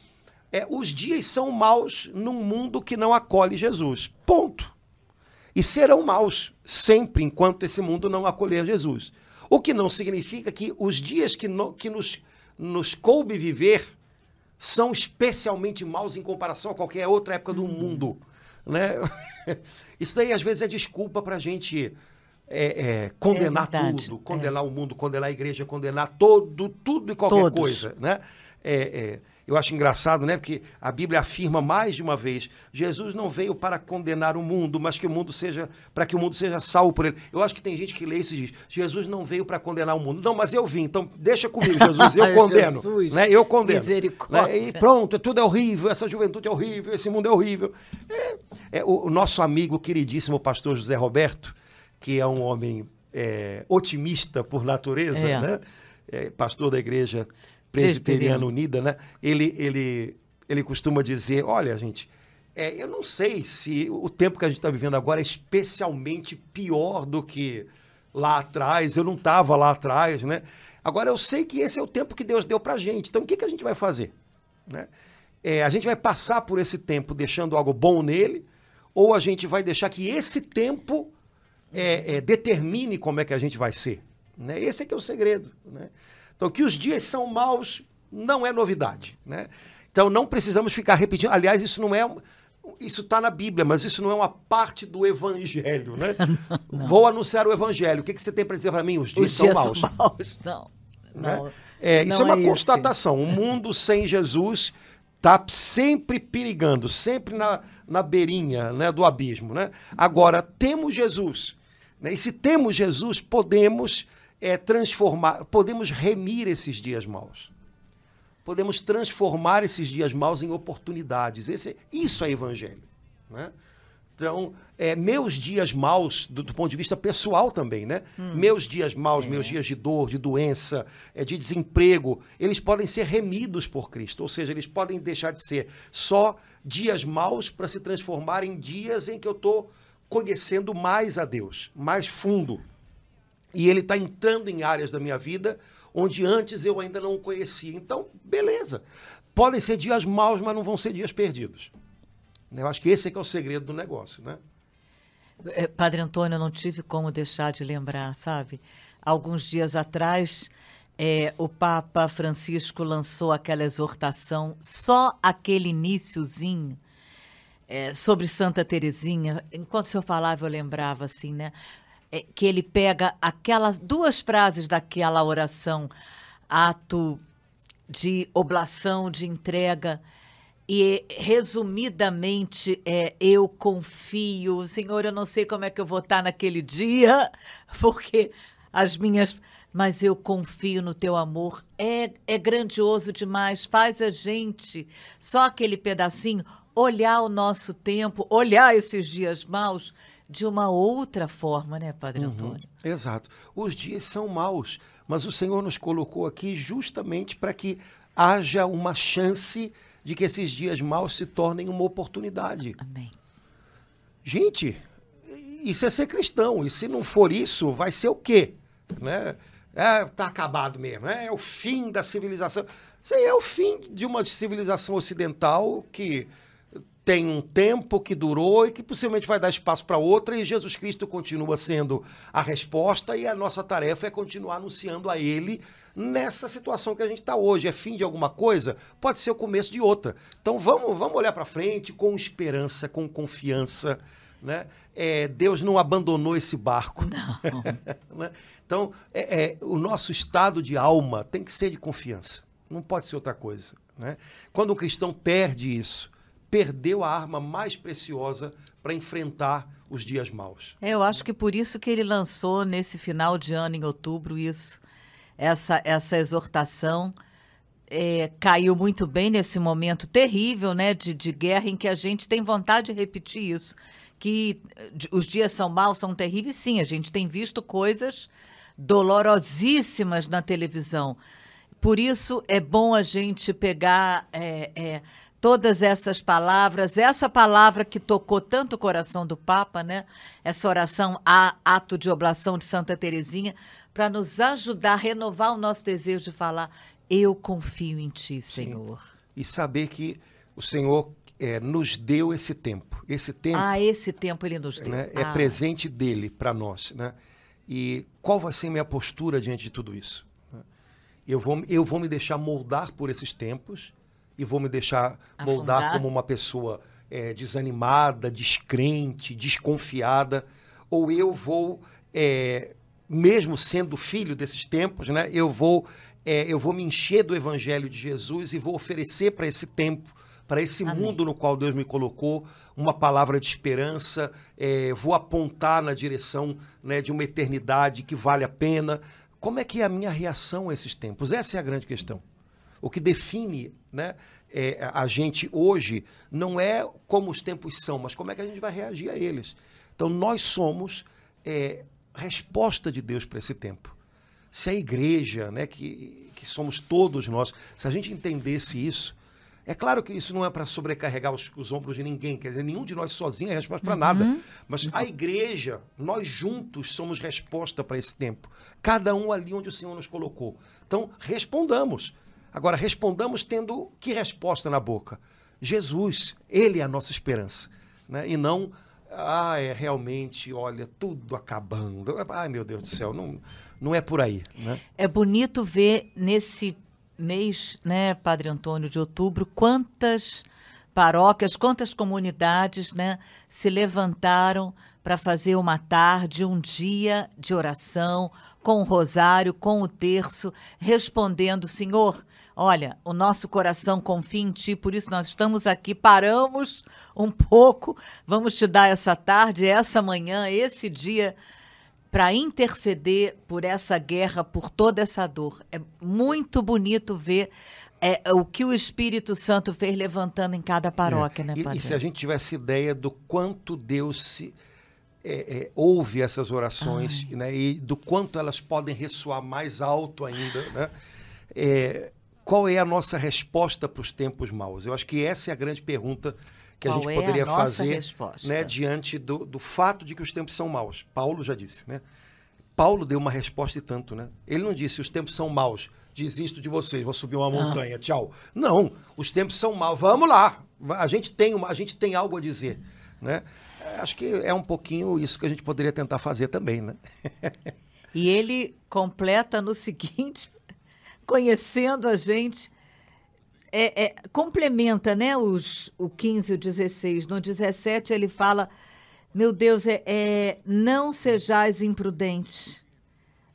é, os dias são maus num mundo que não acolhe Jesus. Ponto. E serão maus sempre enquanto esse mundo não acolher Jesus. O que não significa que os dias que, no, que nos, nos coube viver são especialmente maus em comparação a qualquer outra época do mundo. Né? Isso daí, às vezes, é desculpa para a gente é, é, condenar É tudo, condenar o mundo, condenar a igreja, condenar todo, tudo e qualquer Todos. coisa. Né? Eu acho engraçado, né? Porque a Bíblia afirma mais de uma vez: Jesus não veio para condenar o mundo, mas que o mundo seja, para que o mundo seja salvo por ele. Eu acho que tem gente que lê isso e diz: Jesus não veio para condenar o mundo. Não, mas eu vim, então deixa comigo, Jesus, eu condeno. Jesus, né? Eu condeno. misericórdia. Né? E pronto, tudo é horrível, essa juventude é horrível, esse mundo é horrível. É, é, o, o nosso amigo queridíssimo pastor José Roberto, que é um homem é, otimista por natureza, É. né? É, pastor da igreja presbiteriana Presbiteriano. unida, né? Ele, ele, ele costuma dizer, olha, gente, é, eu não sei se o tempo que a gente está vivendo agora é especialmente pior do que lá atrás. Eu não estava lá atrás, né? Agora eu sei que esse é o tempo que Deus deu para gente. Então o que, que a gente vai fazer? Né? É, a gente vai passar por esse tempo deixando algo bom nele, ou a gente vai deixar que esse tempo é, é, determine como é que a gente vai ser. Né? Esse é que é o segredo. Né? Então, que os dias são maus não é novidade. Né? Então, não precisamos ficar repetindo. Aliás, isso não é. Isso está na Bíblia, mas isso não é uma parte do Evangelho. Né? Vou anunciar o Evangelho. O que, que você tem para dizer para mim? Os dias, Os são dias maus. são maus. Não. né? não. É, isso não é uma esse. constatação. O mundo sem Jesus está sempre perigando, sempre na, na beirinha né, do abismo. Né? Agora, temos Jesus. Né? E se temos Jesus, podemos é, transformar, podemos remir esses dias maus. Podemos transformar esses dias maus em oportunidades. Esse, isso é evangelho. Né? Então, é, meus dias maus, do, do ponto de vista pessoal também, né? Meus dias maus, meus dias de dor, de doença, é, de desemprego, eles podem ser remidos por Cristo. Ou seja, eles podem deixar de ser só dias maus para se transformar em dias em que eu estou conhecendo mais a Deus, mais fundo. E ele está entrando em áreas da minha vida onde antes eu ainda não conhecia. Então, beleza. Podem ser dias maus, mas não vão ser dias perdidos. Eu acho que esse é que é o segredo do negócio, né? É, Padre Antônio, eu não tive como deixar de lembrar, sabe? Alguns dias atrás, é, o Papa Francisco lançou aquela exortação, só aquele iniciozinho, é, sobre Santa Teresinha. Enquanto o senhor falava, eu lembrava assim, né? É, que ele pega aquelas duas frases daquela oração, ato de oblação, de entrega, e resumidamente é eu confio, Senhor, eu não sei como é que eu vou estar naquele dia, porque as minhas, mas eu confio no teu amor. É é grandioso demais, faz a gente só aquele pedacinho. Olhar o nosso tempo, olhar esses dias maus de uma outra forma, né, Padre Antônio? Exato. Os dias são maus, mas o Senhor nos colocou aqui justamente para que haja uma chance de que esses dias maus se tornem uma oportunidade. Amém. Gente, isso é ser cristão. E se não for isso, vai ser o quê? Né? É, tá acabado mesmo. né? É o fim da civilização. Isso aí é o fim de uma civilização ocidental que tem um tempo que durou e que possivelmente vai dar espaço para outra, e Jesus Cristo continua sendo a resposta, e a nossa tarefa é continuar anunciando a Ele nessa situação que a gente está hoje. É fim de alguma coisa? Pode ser o começo de outra. Então vamos, vamos olhar para frente com esperança, com confiança. Né? É, Deus não abandonou esse barco. né? Então, é, é, o nosso estado de alma tem que ser de confiança. Não pode ser outra coisa. Né? Quando um cristão perde isso, perdeu a arma mais preciosa para enfrentar os dias maus. É, Eu acho que por isso que ele lançou nesse final de ano, em outubro, isso. Essa, essa exortação é, caiu muito bem nesse momento terrível né, de, de guerra em que a gente tem vontade de repetir isso. Que os dias são maus, são terríveis, sim. A gente tem visto coisas dolorosíssimas na televisão. Por isso é bom a gente pegar é, é, todas essas palavras, essa palavra que tocou tanto o coração do Papa, né? Essa oração, a ato de oblação de Santa Teresinha, para nos ajudar a renovar o nosso desejo de falar: Eu confio em Ti, Senhor. E saber que o Senhor é, nos deu esse tempo. Esse tempo Ah, esse tempo Ele nos deu. né, é Ah, presente dele para nós. Né? E qual vai ser minha postura diante de tudo isso? né? Eu vou, eu vou me deixar moldar por esses tempos e vou me deixar Afundar. moldar como uma pessoa é, desanimada, descrente, desconfiada, ou eu vou, é, mesmo sendo filho desses tempos, né, eu vou é, eu vou me encher do evangelho de Jesus e vou oferecer para esse tempo, para esse Amém. mundo no qual Deus me colocou, uma palavra de esperança, é, vou apontar na direção né, de uma eternidade que vale a pena. Como é que é a minha reação a esses tempos? Essa é a grande questão. O que define né, é, a gente hoje não é como os tempos são, mas como é que a gente vai reagir a eles. Então, nós somos é, resposta de Deus para esse tempo. Se a igreja, né, que, que somos todos nós, se a gente entendesse isso, é claro que isso não é para sobrecarregar os, os, ombros de ninguém, quer dizer, nenhum de nós sozinho é resposta para uhum. nada. Mas a igreja, nós juntos somos resposta para esse tempo. Cada um ali onde o Senhor nos colocou. Então, respondamos. Agora, respondamos tendo que resposta na boca? Jesus, Ele é a nossa esperança. Né? E não, ah, é realmente, olha, tudo acabando. Ai, meu Deus do céu, não, não é por aí. Né? É bonito ver nesse mês, né, Padre Antônio, de outubro, quantas paróquias, quantas comunidades né, se levantaram para fazer uma tarde, um dia de oração, com o rosário, com o terço, respondendo: Senhor, Olha, o nosso coração confia em ti, por isso nós estamos aqui, paramos um pouco, vamos te dar essa tarde, essa manhã, esse dia para interceder por essa guerra, por toda essa dor. É muito bonito ver é, o que o Espírito Santo fez levantando em cada paróquia, é. né, Padre? E, e, se a gente tivesse ideia do quanto Deus se, é, é, ouve essas orações né, e do quanto elas podem ressoar mais alto ainda, né? É, qual é a nossa resposta para os tempos maus? Eu acho que essa é a grande pergunta que qual a gente é poderia a fazer né, diante do, do fato de que os tempos são maus. Paulo já disse, né? Paulo deu uma resposta e tanto, né? Ele não disse os tempos são maus, desisto de vocês, vou subir uma montanha, ah. tchau. Não, os tempos são maus, vamos lá. A gente tem uma, a gente tem algo a dizer, né? Acho que é um pouquinho isso que a gente poderia tentar fazer também, né? e ele completa no seguinte conhecendo a gente. É, é, complementa né, os, o 15 e o 16. No 17 ele fala: Meu Deus, é, é não sejais imprudentes,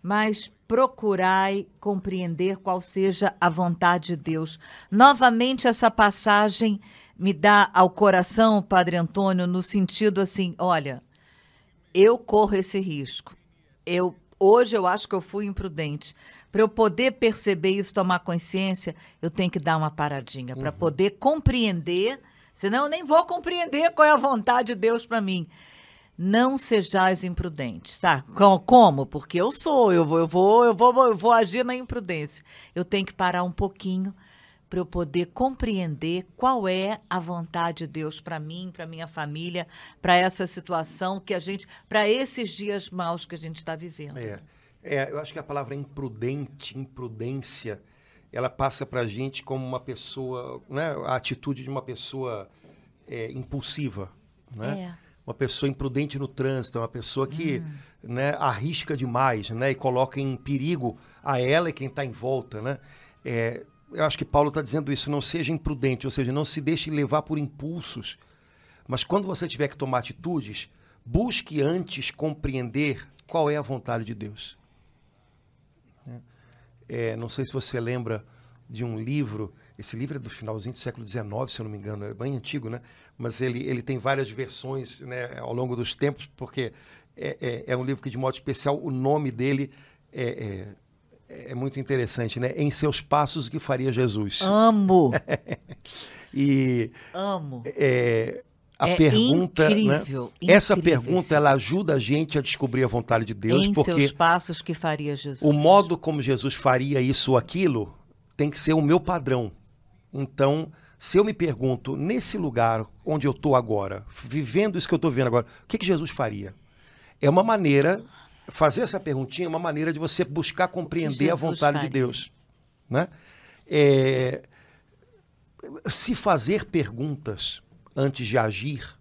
mas procurai compreender qual seja a vontade de Deus. Novamente, essa passagem me dá ao coração, Padre Antônio, no sentido assim: olha, eu corro esse risco. Eu hoje eu acho que eu fui imprudente, para eu poder perceber isso, tomar consciência, eu tenho que dar uma paradinha uhum. para poder compreender. Senão eu nem vou compreender qual é a vontade de Deus para mim. Não sejais imprudentes, tá? Como? Porque eu sou, eu vou, eu vou, eu vou, eu vou agir na imprudência. Eu tenho que parar um pouquinho para eu poder compreender qual é a vontade de Deus para mim, para minha família, para essa situação que a gente, para esses dias maus que a gente está vivendo. É. É, eu acho que a palavra imprudente, imprudência, ela passa para a gente como uma pessoa, né, a atitude de uma pessoa é, impulsiva, né? É. Uma pessoa imprudente no trânsito, uma pessoa que hum. né, arrisca demais, né, e coloca em perigo a ela e quem está em volta, né? É, eu acho que Paulo está dizendo isso, não seja imprudente, ou seja, não se deixe levar por impulsos, mas quando você tiver que tomar atitudes, busque antes compreender qual é a vontade de Deus. É, não sei se você lembra de um livro, esse livro é do finalzinho do século XIX, se eu não me engano, é bem antigo, né? Mas ele, ele tem várias versões né, ao longo dos tempos, porque é, é, é um livro que, de modo especial, o nome dele é, é, é muito interessante, né? Em seus passos, o que faria Jesus? Amo! e, Amo! É, a é pergunta, incrível, né? incrível essa pergunta ela ajuda a gente a descobrir a vontade de Deus, em porque seus passos que faria Jesus. O modo como Jesus faria isso ou aquilo tem que ser o meu padrão. Então, se eu me pergunto nesse lugar onde eu estou agora, vivendo isso que eu estou vendo agora, o que, que Jesus faria? É uma maneira fazer essa perguntinha é uma maneira de você buscar compreender a vontade faria. de Deus, né? É, se fazer perguntas antes de agir,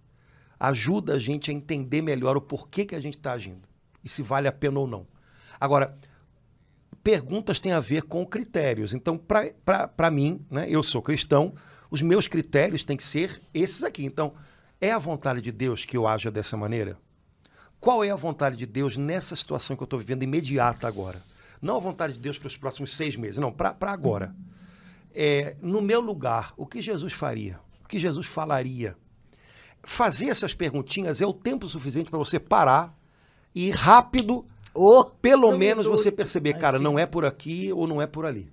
ajuda a gente a entender melhor o porquê que a gente está agindo e se vale a pena ou não. Agora, perguntas têm a ver com critérios. Então, para mim, né, eu sou cristão, os meus critérios têm que ser esses aqui. Então, é a vontade de Deus que eu haja dessa maneira? Qual é a vontade de Deus nessa situação que eu estou vivendo imediata agora? Não a vontade de Deus para os próximos seis meses, não, para agora. É, no meu lugar, o que Jesus faria? O que Jesus falaria? Fazer essas perguntinhas é o tempo suficiente para você parar e rápido, oh, pelo menos você perceber, cara, não é por aqui ou não é por ali.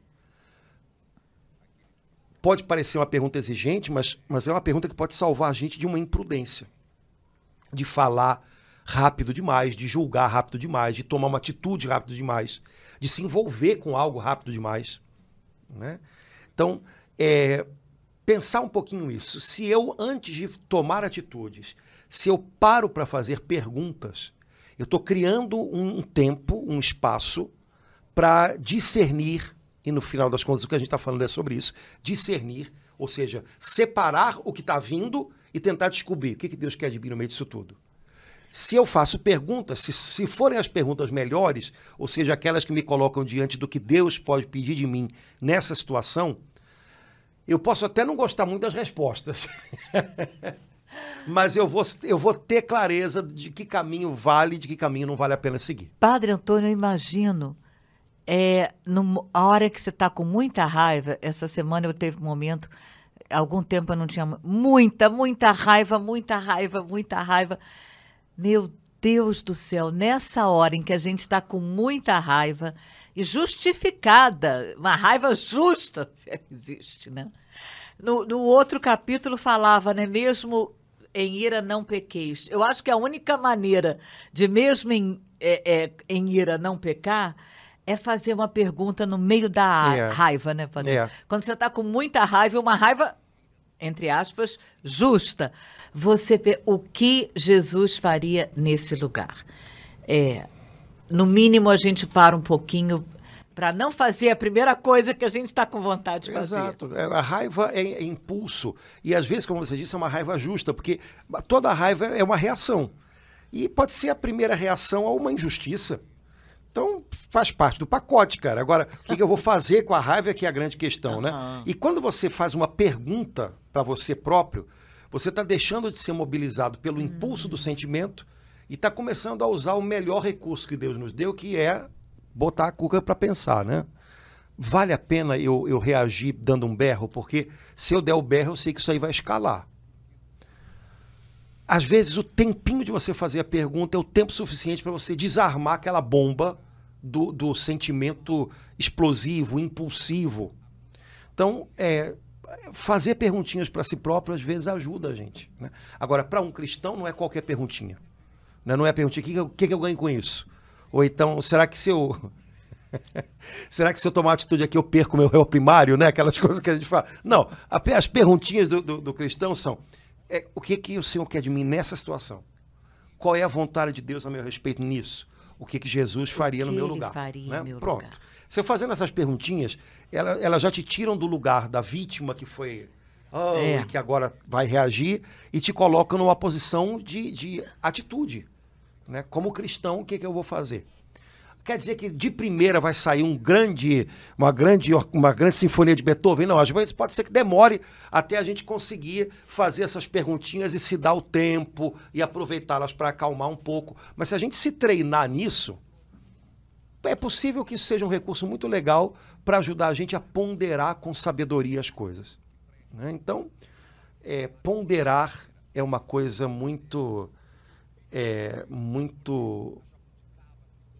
Pode parecer uma pergunta exigente, mas, mas é uma pergunta que pode salvar a gente de uma imprudência. De falar rápido demais, de julgar rápido demais, de tomar uma atitude rápido demais, de se envolver com algo rápido demais. Né? Então, é, pensar um pouquinho isso. Se eu, antes de tomar atitudes, se eu paro para fazer perguntas, eu estou criando um tempo, um espaço para discernir, e no final das contas o que a gente está falando é sobre isso, discernir, ou seja, separar o que está vindo e tentar descobrir o que, que Deus quer de mim no meio disso tudo. Se eu faço perguntas, se, se forem as perguntas melhores, ou seja, aquelas que me colocam diante do que Deus pode pedir de mim nessa situação, eu posso até não gostar muito das respostas. Mas eu vou, eu vou ter clareza de que caminho vale de que caminho não vale a pena seguir. Padre Antônio, eu imagino, é, no, a hora que você está com muita raiva, essa semana eu teve um momento, algum tempo eu não tinha muita, muita raiva, muita raiva, muita raiva. Meu Deus do céu, nessa hora em que a gente está com muita raiva e justificada, uma raiva justa, se existe, né? No, no outro capítulo falava, né? Mesmo em ira não pequeis. Eu acho que a única maneira de mesmo em, é, é, em ira não pecar é fazer uma pergunta no meio da é. raiva, né, Padre? É. Quando você está com muita raiva, uma raiva entre aspas, justa. Você o que Jesus faria nesse lugar? É, no mínimo a gente para um pouquinho para não fazer a primeira coisa que a gente está com vontade de fazer. Exato. É, a raiva é, é, impulso. E às vezes, como você disse, é uma raiva justa, porque toda raiva é uma reação. E pode ser a primeira reação a uma injustiça. Então, faz parte do pacote, cara. Agora, o que, que eu vou fazer com a raiva é que é a grande questão, uhum. né? E quando você faz uma pergunta para você próprio, você está deixando de ser mobilizado pelo uhum. impulso do sentimento e está começando a usar o melhor recurso que Deus nos deu, que é botar a cuca para pensar, né? Vale a pena eu, eu reagir dando um berro? Porque se eu der o berro, eu sei que isso aí vai escalar. Às vezes, o tempinho de você fazer a pergunta é o tempo suficiente para você desarmar aquela bomba do, do sentimento explosivo, impulsivo. Então, é, fazer perguntinhas para si próprio às vezes ajuda a gente. Né? Agora, para um cristão, não é qualquer perguntinha. Né? Não é a perguntinha, o que, que, que eu ganho com isso? Ou então, será que se eu. Será que se eu tomar atitude aqui eu perco meu réu primário, né? Aquelas coisas que a gente fala. Não, as perguntinhas do, do, do cristão são: é, o que, que o Senhor quer de mim nessa situação? Qual é a vontade de Deus a meu respeito nisso? O que, que Jesus faria no meu lugar? Faria né? meu Pronto. Lugar. Você fazendo essas perguntinhas, elas ela já te tiram do lugar da vítima que foi. Oh, é. que agora vai reagir e te colocam numa posição de, de atitude. Né? Como cristão, o que, que eu vou fazer? Quer dizer que de primeira vai sair um grande, uma, grande, uma grande sinfonia de Beethoven? Não, às vezes pode ser que demore até a gente conseguir fazer essas perguntinhas e se dar o tempo e aproveitá-las para acalmar um pouco. Mas se a gente se treinar nisso, é possível que isso seja um recurso muito legal para ajudar a gente a ponderar com sabedoria as coisas. Né? Então, é, ponderar é uma coisa muito, é, muito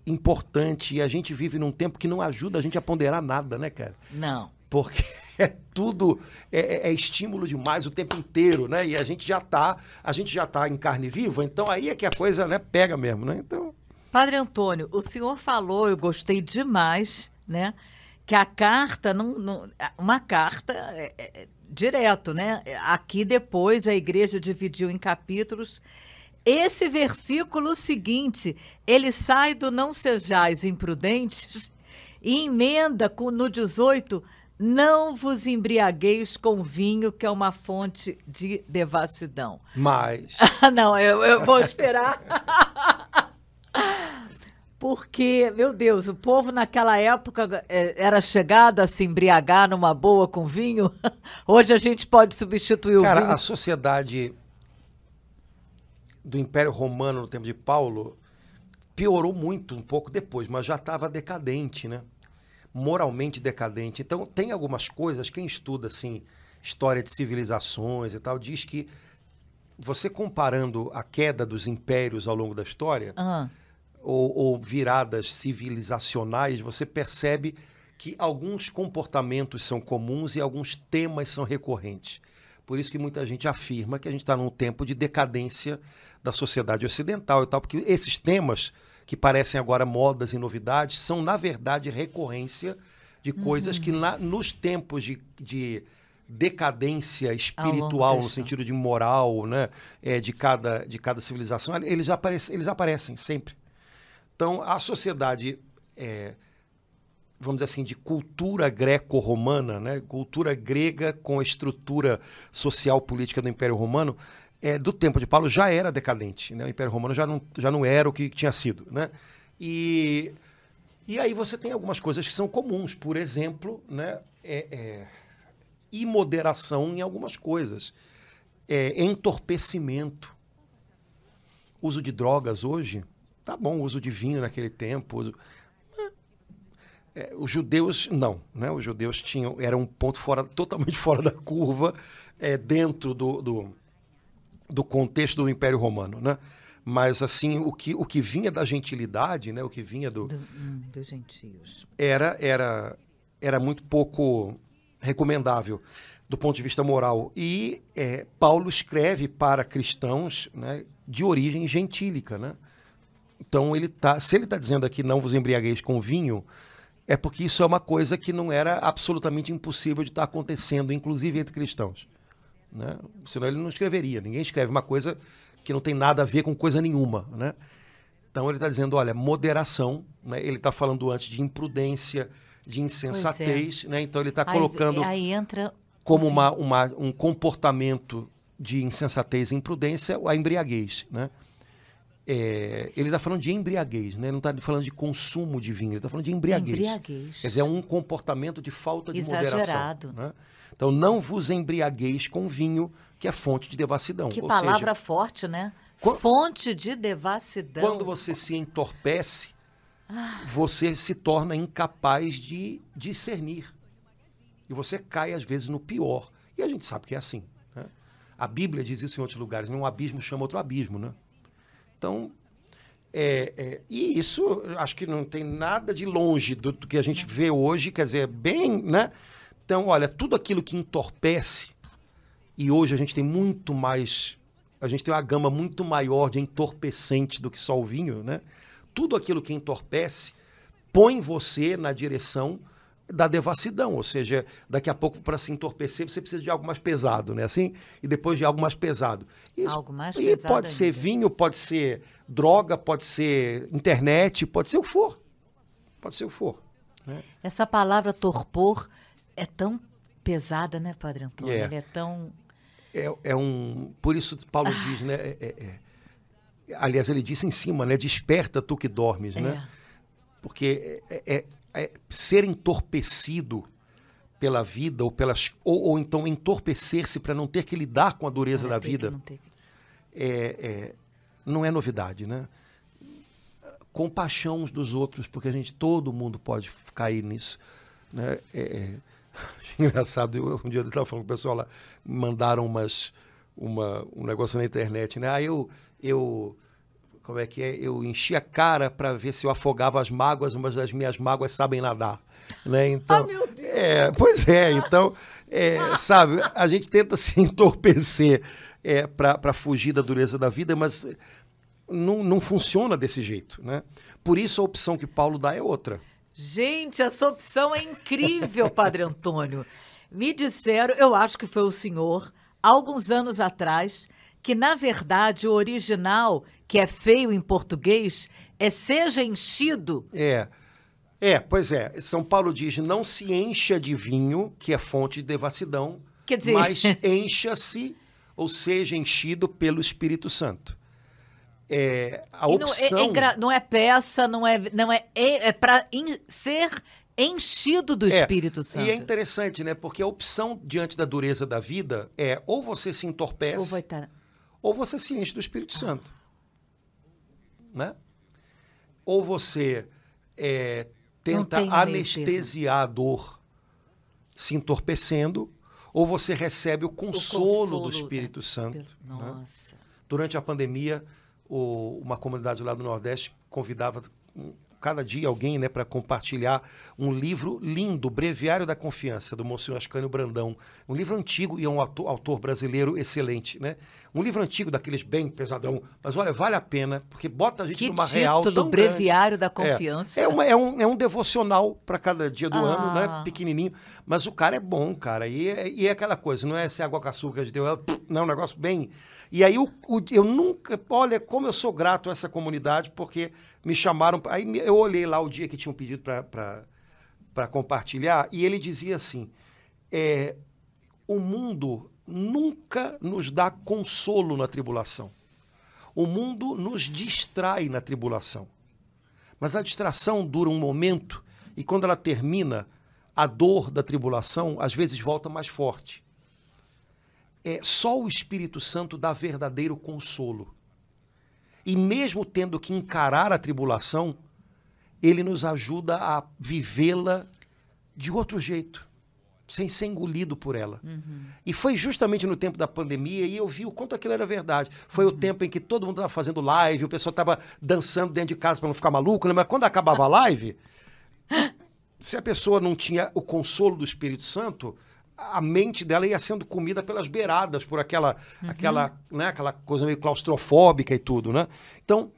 importante e a gente vive num tempo que não ajuda a gente a ponderar nada, né, cara? Não. Porque é tudo é, é, é estímulo demais o tempo inteiro, né? E a gente já tá, a gente já tá em carne viva, então aí é que a coisa, né, pega mesmo, né? Então, Padre Antônio, o senhor falou, eu gostei demais, né? Que a carta, não, não uma carta é, é, direto, né? Aqui depois a igreja dividiu em capítulos esse versículo seguinte, ele sai do não sejais imprudentes e emenda com, no 18, não vos embriagueis com vinho, que é uma fonte de devassidão. Mas. não, eu, eu vou esperar. Porque, meu Deus, o povo naquela época é, era chegado a se embriagar numa boa com vinho. Hoje a gente pode substituir Cara, o vinho. a sociedade do Império Romano no tempo de Paulo piorou muito um pouco depois, mas já estava decadente, né? Moralmente decadente. Então, tem algumas coisas, quem estuda assim, história de civilizações e tal, diz que você comparando a queda dos impérios ao longo da história, Ah, ou, ou viradas civilizacionais, você percebe que alguns comportamentos são comuns e alguns temas são recorrentes. Por isso que muita gente afirma que a gente está num tempo de decadência da sociedade ocidental e tal, porque esses temas que parecem agora modas e novidades são, na verdade, recorrência de coisas que na- nos tempos de, de decadência espiritual, no sentido de moral, né, é, de, cada, de cada civilização, eles, aparecem, eles aparecem sempre. Então, a sociedade, é, vamos dizer assim, de cultura greco-romana, né? cultura grega com a estrutura social política do Império Romano, é, do tempo de Paulo já era decadente. Né? O Império Romano já não, já não era o que tinha sido. Né? E, e aí você tem algumas coisas que são comuns. Por exemplo, né? é, é, imoderação em algumas coisas. É, entorpecimento. Uso de drogas hoje, tá bom, uso de vinho naquele tempo. Uso... É, os judeus, não. Né? Os judeus tinham, era um ponto fora, totalmente fora da curva, é, dentro do, do, do contexto do Império Romano. Né? Mas, assim, o que, o que vinha da gentilidade, né? o que vinha do, do, hum, dos gentios. era, era, era muito pouco recomendável do ponto de vista moral. E é, Paulo escreve para cristãos né, de origem gentílica. Né? Então, ele tá, se ele está dizendo aqui não vos embriagueis com vinho, é porque isso é uma coisa que não era absolutamente impossível de estar acontecendo, inclusive entre cristãos. Né? Senão ele não escreveria. Ninguém escreve uma coisa que não tem nada a ver com coisa nenhuma. Né? Então ele está dizendo, olha, moderação. Né? Ele está falando antes de imprudência, de insensatez. Né? Então ele está Aí- colocando Aí, entra. como uma, uma- um comportamento de insensatez e imprudência a embriaguez. Né? É, ele está falando de embriaguez, né? ele não está falando de consumo de vinho, ele está falando de embriaguez. Embriaguez. Quer dizer, é um comportamento de falta de Exagerado. moderação. Né? Então, não vos embriagueis com vinho, que é fonte de devassidão. Que Ou palavra seja, forte, né? Quan- Fonte de devassidão. quando você se entorpece, você se torna incapaz de discernir. E você cai, às vezes, no pior. E a gente sabe que é assim. né? A Bíblia diz isso em outros lugares. né? Um abismo chama outro abismo. Né? Então, é, é, e isso acho que não tem nada de longe do, do que a gente vê hoje, quer dizer, bem, né? Então, olha, tudo aquilo que entorpece, e hoje a gente tem muito mais, a gente tem uma gama muito maior de entorpecentes do que só o vinho, né? Tudo aquilo que entorpece põe você na direção da devassidão, ou seja, daqui a pouco para se entorpecer você precisa de algo mais pesado, né? Assim, e depois de algo mais pesado. Isso, Algo mais e pesado pode ser ainda. vinho, pode ser droga, pode ser internet, pode ser o que for. Pode ser o que for. Essa palavra torpor é tão pesada, né, Padre Antônio? É. Ele é tão. É, é um. Por isso Paulo diz, né? é- é- é- aliás, ele disse em cima, né? Desperta tu que dormes, né? Porque é, é- é ser entorpecido pela vida ou pelas ou, ou então entorpecer-se para não ter que lidar com a dureza da vida não é, é- não é novidade, né? Compaixão uns dos outros, porque a gente, todo mundo pode cair nisso. Né? Engraçado, eu, um dia eu estava falando com o pessoal lá, mandaram umas, uma, um negócio na internet, né? Aí eu, eu, como é que é? Eu enchi a cara para ver se eu afogava as mágoas, mas as minhas mágoas sabem nadar. Né? Então, meu Deus! É, pois é, então, é, sabe, a gente tenta se entorpecer é, para fugir da dureza da vida, mas não, não funciona desse jeito, né? Por isso a opção que Paulo dá é outra. Gente, essa opção é incrível, Padre Antônio. Me disseram, eu acho que foi o senhor, alguns anos atrás, que na verdade o original, que é feio em português, é seja enchido. É, é, pois é. São Paulo diz: não se encha de vinho, que é fonte de devassidão, Quer dizer- mas encha-se, ou seja, enchido pelo Espírito Santo. É, a E opção. Não é, é gra- não é peça, não é. Não é, é, é para ser enchido do É, Espírito Santo. E é interessante, né? Porque a opção diante da dureza da vida é ou você se entorpece Ou vai estar- ou você se enche do Espírito Santo. Né? Ou você é, tenta anestesiar a dor se entorpecendo, ou você recebe o consolo, consolo do Espírito da- Santo. né? Nossa. Durante a pandemia, o- uma comunidade lá do Nordeste convidava cada dia alguém né, para compartilhar um livro lindo, Breviário da Confiança, do Monsenhor Ascânio Brandão. Um livro antigo e é um autor, autor brasileiro excelente. Né? Um livro antigo, daqueles bem pesadão, mas olha, vale a pena, porque bota a gente Que numa real título, tão grande. Breviário da É, Confiança. É, uma- é um, é um devocional para cada dia do Ah. ano, né? Pequenininho. Mas o cara é bom, cara. E é, e é aquela coisa, não é esse água com açúcar de Deus, é, não, é um negócio bem. E aí o- eu nunca. Olha, como eu sou grato a essa comunidade, porque me chamaram. Aí eu olhei lá o dia que tinham pedido para compartilhar, e ele dizia assim: é, o mundo nunca nos dá consolo na tribulação. O mundo nos distrai na tribulação. Mas a distração dura um momento e quando ela termina, a dor da tribulação às vezes volta mais forte. É só o Espírito Santo dá verdadeiro consolo. E mesmo tendo que encarar a tribulação, ele nos ajuda a vivê-la de outro jeito, sem ser engolido por ela. E foi justamente no tempo da pandemia e eu vi o quanto aquilo era verdade. Foi o tempo em que todo mundo estava fazendo live, o pessoal estava dançando dentro de casa para não ficar maluco, né? mas quando acabava a live, se a pessoa não tinha o consolo do Espírito Santo, a mente dela ia sendo comida pelas beiradas, por aquela, aquela, né, aquela coisa meio claustrofóbica e tudo, né? Então,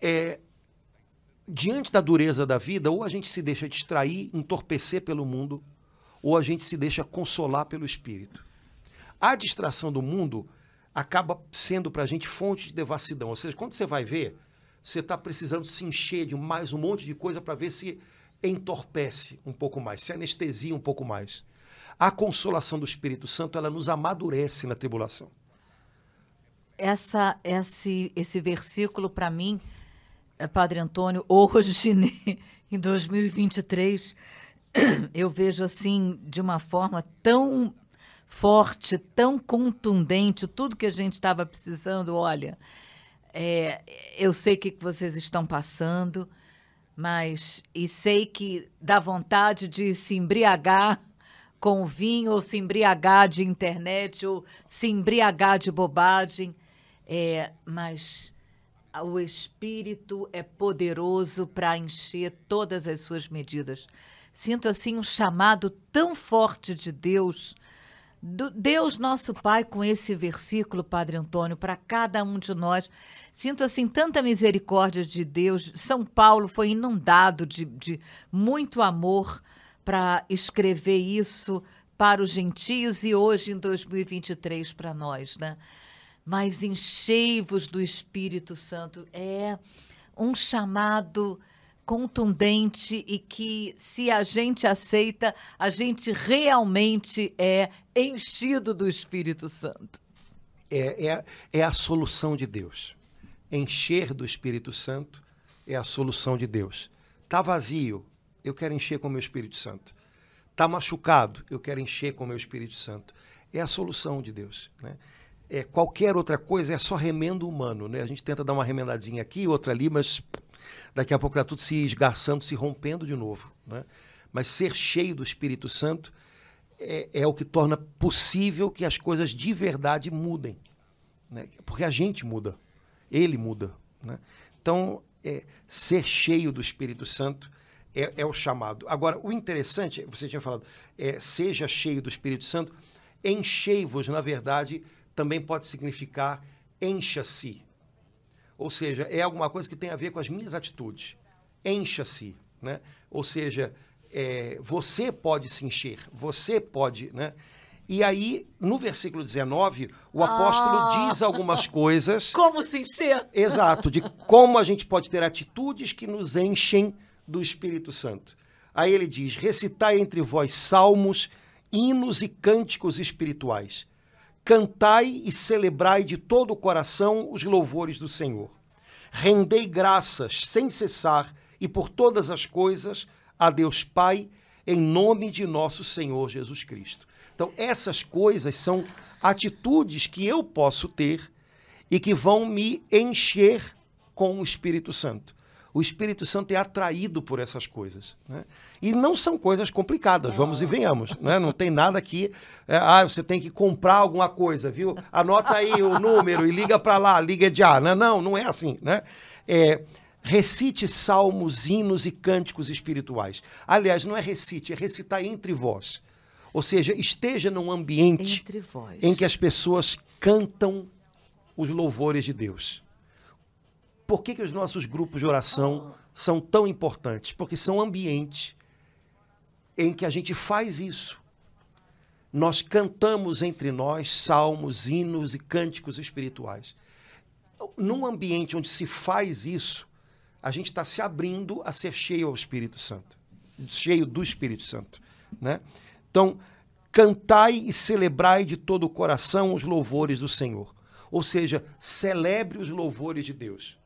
é, diante da dureza da vida, ou a gente se deixa distrair, entorpecer pelo mundo, ou a gente se deixa consolar pelo Espírito. A distração do mundo acaba sendo para a gente fonte de devassidão. Ou seja, quando você vai ver, você está precisando se encher de mais um monte de coisa para ver se entorpece um pouco mais, se anestesia um pouco mais. A consolação do Espírito Santo, ela nos amadurece na tribulação. Essa, esse, esse versículo, para mim, eh, Padre Antônio, hoje, né, em 2023, eu vejo assim, de uma forma tão forte, tão contundente, tudo que a gente estava precisando. Olha, é, eu sei o que que vocês estão passando, mas e sei que dá vontade de se embriagar com vinho, ou se embriagar de internet, ou se embriagar de bobagem. É, mas o Espírito é poderoso para encher todas as suas medidas. Sinto assim um chamado tão forte de Deus, do Deus nosso Pai, com esse versículo, Padre Antônio, para cada um de nós. Sinto assim tanta misericórdia de Deus. São Paulo foi inundado de, de muito amor para escrever isso para os gentios e hoje em 2023 para nós, né? Mas enchei-vos do Espírito Santo é um chamado contundente e que se a gente aceita, a gente realmente é enchido do Espírito Santo. É, é, é a solução de Deus. Encher do Espírito Santo é a solução de Deus. Tá vazio, eu quero encher com o meu Espírito Santo. Tá machucado, eu quero encher com o meu Espírito Santo. É a solução de Deus. Né? É, qualquer outra coisa é só remendo humano. Né? A gente tenta dar uma remendadinha aqui, outra ali, mas daqui a pouco está tudo se esgarçando, se rompendo de novo. Né? Mas ser cheio do Espírito Santo é, é o que torna possível que as coisas de verdade mudem. Né? Porque a gente muda, ele muda. Né? Então, é, ser cheio do Espírito Santo é, é, o chamado. Agora, o interessante, você tinha falado, é, seja cheio do Espírito Santo, enchei-vos, na verdade, também pode significar encha-se. Ou seja, é alguma coisa que tem a ver com as minhas atitudes. Encha-se. Né? Ou seja, é, você pode se encher, você pode. Né? E aí, no versículo 19, o apóstolo Ah. diz algumas coisas. Como se encher? Exato, de como a gente pode ter atitudes que nos enchem do Espírito Santo. Aí ele diz: recitai entre vós salmos, hinos e cânticos espirituais. Cantai e celebrai de todo o coração os louvores do Senhor. Rendei graças sem cessar e por todas as coisas a Deus Pai, em nome de nosso Senhor Jesus Cristo. Então, essas coisas são atitudes que eu posso ter e que vão me encher com o Espírito Santo. O Espírito Santo é atraído por essas coisas. Né? E não são coisas complicadas, vamos e venhamos. Né? Não tem nada aqui. É, ah, você tem que comprar alguma coisa, viu? Anota aí o número e liga para lá, liga já. Né? Não, não é assim. Né? É, recite salmos, hinos e cânticos espirituais. Aliás, não é recite, é recitar entre vós. Ou seja, esteja num ambiente em que as pessoas cantam os louvores de Deus. Por que, que os nossos grupos de oração são tão importantes? Porque são ambientes em que a gente faz isso. Nós cantamos entre nós salmos, hinos e cânticos espirituais. Num ambiente onde se faz isso, a gente está se abrindo a ser cheio ao Espírito Santo, cheio do Espírito Santo, né? Então, cantai e celebrai de todo o coração os louvores do Senhor. Ou seja, celebre os louvores de Deus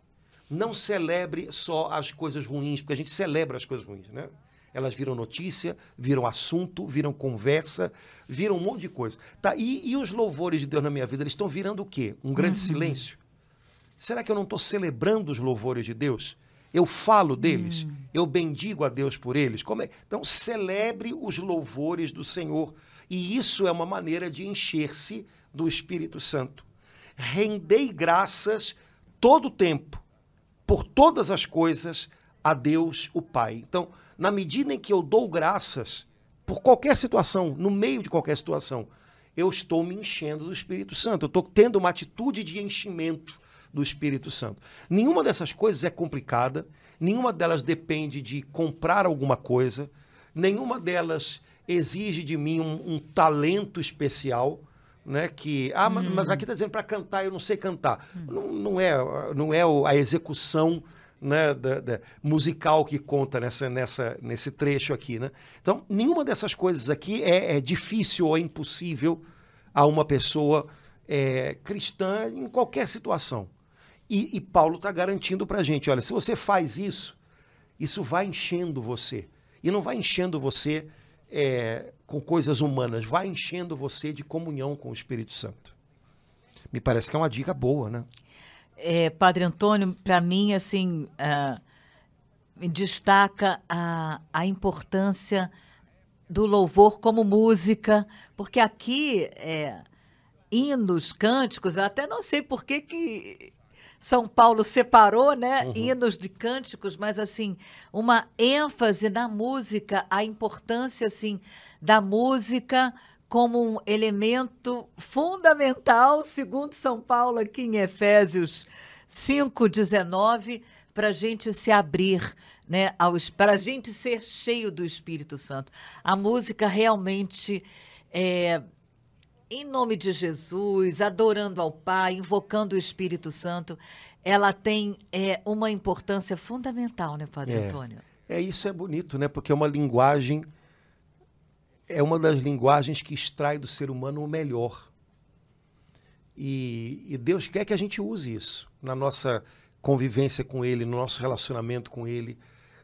não celebre só as coisas ruins, porque a gente celebra as coisas ruins, né? Elas viram notícia, viram assunto, viram conversa, viram um monte de coisa. Tá, e, e os louvores de Deus na minha vida, eles estão virando o quê? Um grande uhum. silêncio? Será que eu não estou celebrando os louvores de Deus? Eu falo deles, uhum. eu bendigo a Deus por eles. Como é? Então, celebre os louvores do Senhor. E isso é uma maneira de encher-se do Espírito Santo. Rendei graças todo o tempo por todas as coisas a Deus o Pai. Então, na medida em que eu dou graças por qualquer situação, no meio de qualquer situação, eu estou me enchendo do Espírito Santo, eu estou tendo uma atitude de enchimento do Espírito Santo. Nenhuma dessas coisas é complicada, nenhuma delas depende de comprar alguma coisa, nenhuma delas exige de mim um, um talento especial né? Que ah, hum. mas aqui está dizendo para cantar, eu não sei cantar. Hum. Não, não é, não é a execução né, da, da, musical que conta nessa, nessa, nesse trecho aqui, né? Então, nenhuma dessas coisas aqui é, é difícil ou é impossível a uma pessoa é, cristã em qualquer situação. E, e Paulo está garantindo para a gente, olha, se você faz isso, isso vai enchendo você. E não vai enchendo você é, com coisas humanas, vai enchendo você de comunhão com o Espírito Santo. Me parece que é uma dica boa, né? É, Padre Antônio, para mim, assim, uh, destaca a, a importância do louvor como música, porque aqui é, hinos, cânticos, eu até não sei por que, que são Paulo separou, né, uhum. hinos de cânticos, mas assim, uma ênfase na música, a importância assim da música como um elemento fundamental, segundo São Paulo aqui em Efésios 5:19, para a gente se abrir, né, para a gente ser cheio do Espírito Santo. A música realmente é, em nome de Jesus, adorando ao Pai, invocando o Espírito Santo, ela tem é, uma importância fundamental, né, Padre é. Antônio? É, isso é bonito, né? Porque é uma linguagem, é uma das linguagens que extrai do ser humano o melhor. E, e Deus quer que a gente use isso na nossa convivência com Ele, no nosso relacionamento com Ele.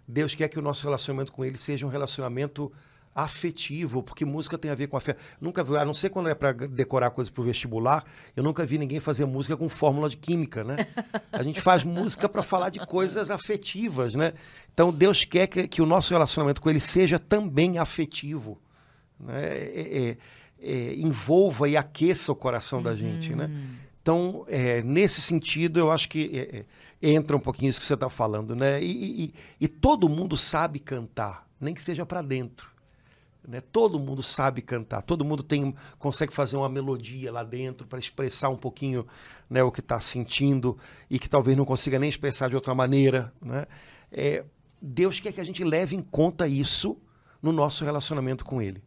Deus quer que o nosso relacionamento com Ele seja um relacionamento afetivo, porque música tem a ver com afeto. Nunca vi, a não ser quando é para decorar coisas para o vestibular, eu nunca vi ninguém fazer música com fórmula de química, né? A gente faz música para falar de coisas afetivas, né? Então Deus quer que, que, o nosso relacionamento com Ele seja também afetivo, né? É, é, é, envolva e aqueça o coração da gente, né? Uhum. Então, é, nesse sentido, eu acho que é, é, entra um pouquinho isso que você está falando, né? E, e, e todo mundo sabe cantar, nem que seja para dentro. Né? Todo mundo sabe cantar, todo mundo tem, consegue fazer uma melodia lá dentro para expressar um pouquinho né, o que está sentindo e que talvez não consiga nem expressar de outra maneira. Né? É, Deus quer que a gente leve em conta isso no nosso relacionamento com Ele.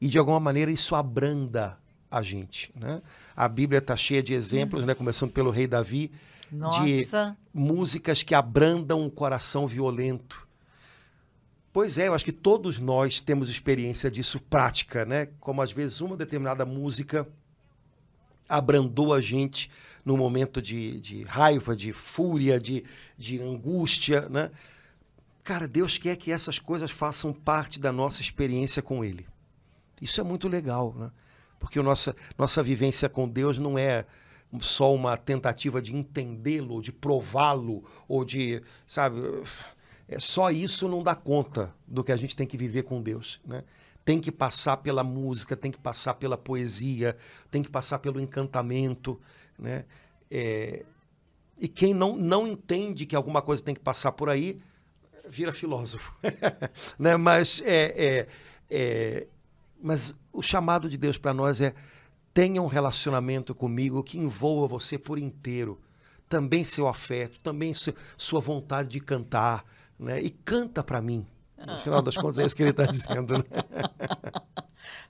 E de alguma maneira isso abranda a gente. Né? A Bíblia está cheia de exemplos, né? começando pelo rei Davi, Nossa. de músicas que abrandam o coração violento Pois é, eu acho que todos nós temos experiência disso prática, né? Como às vezes uma determinada música abrandou a gente no momento de, de raiva, de fúria, de, de angústia, né? Cara, Deus quer que essas coisas façam parte da nossa experiência com Ele. Isso é muito legal, né? Porque nossa, nossa vivência com Deus não é só uma tentativa de entendê-lo, de prová-lo, ou de, sabe, é, só isso não dá conta do que a gente tem que viver com Deus, né? Tem que passar pela música, tem que passar pela poesia, tem que passar pelo encantamento, né? É, e quem não, não entende que alguma coisa tem que passar por aí, vira filósofo, né? Mas é, é, é, mas o chamado de Deus para nós é tenha um relacionamento comigo que envolva você por inteiro, também seu afeto, também sua vontade de cantar, né? E canta para mim. No final das contas, é isso que ele está dizendo. Né?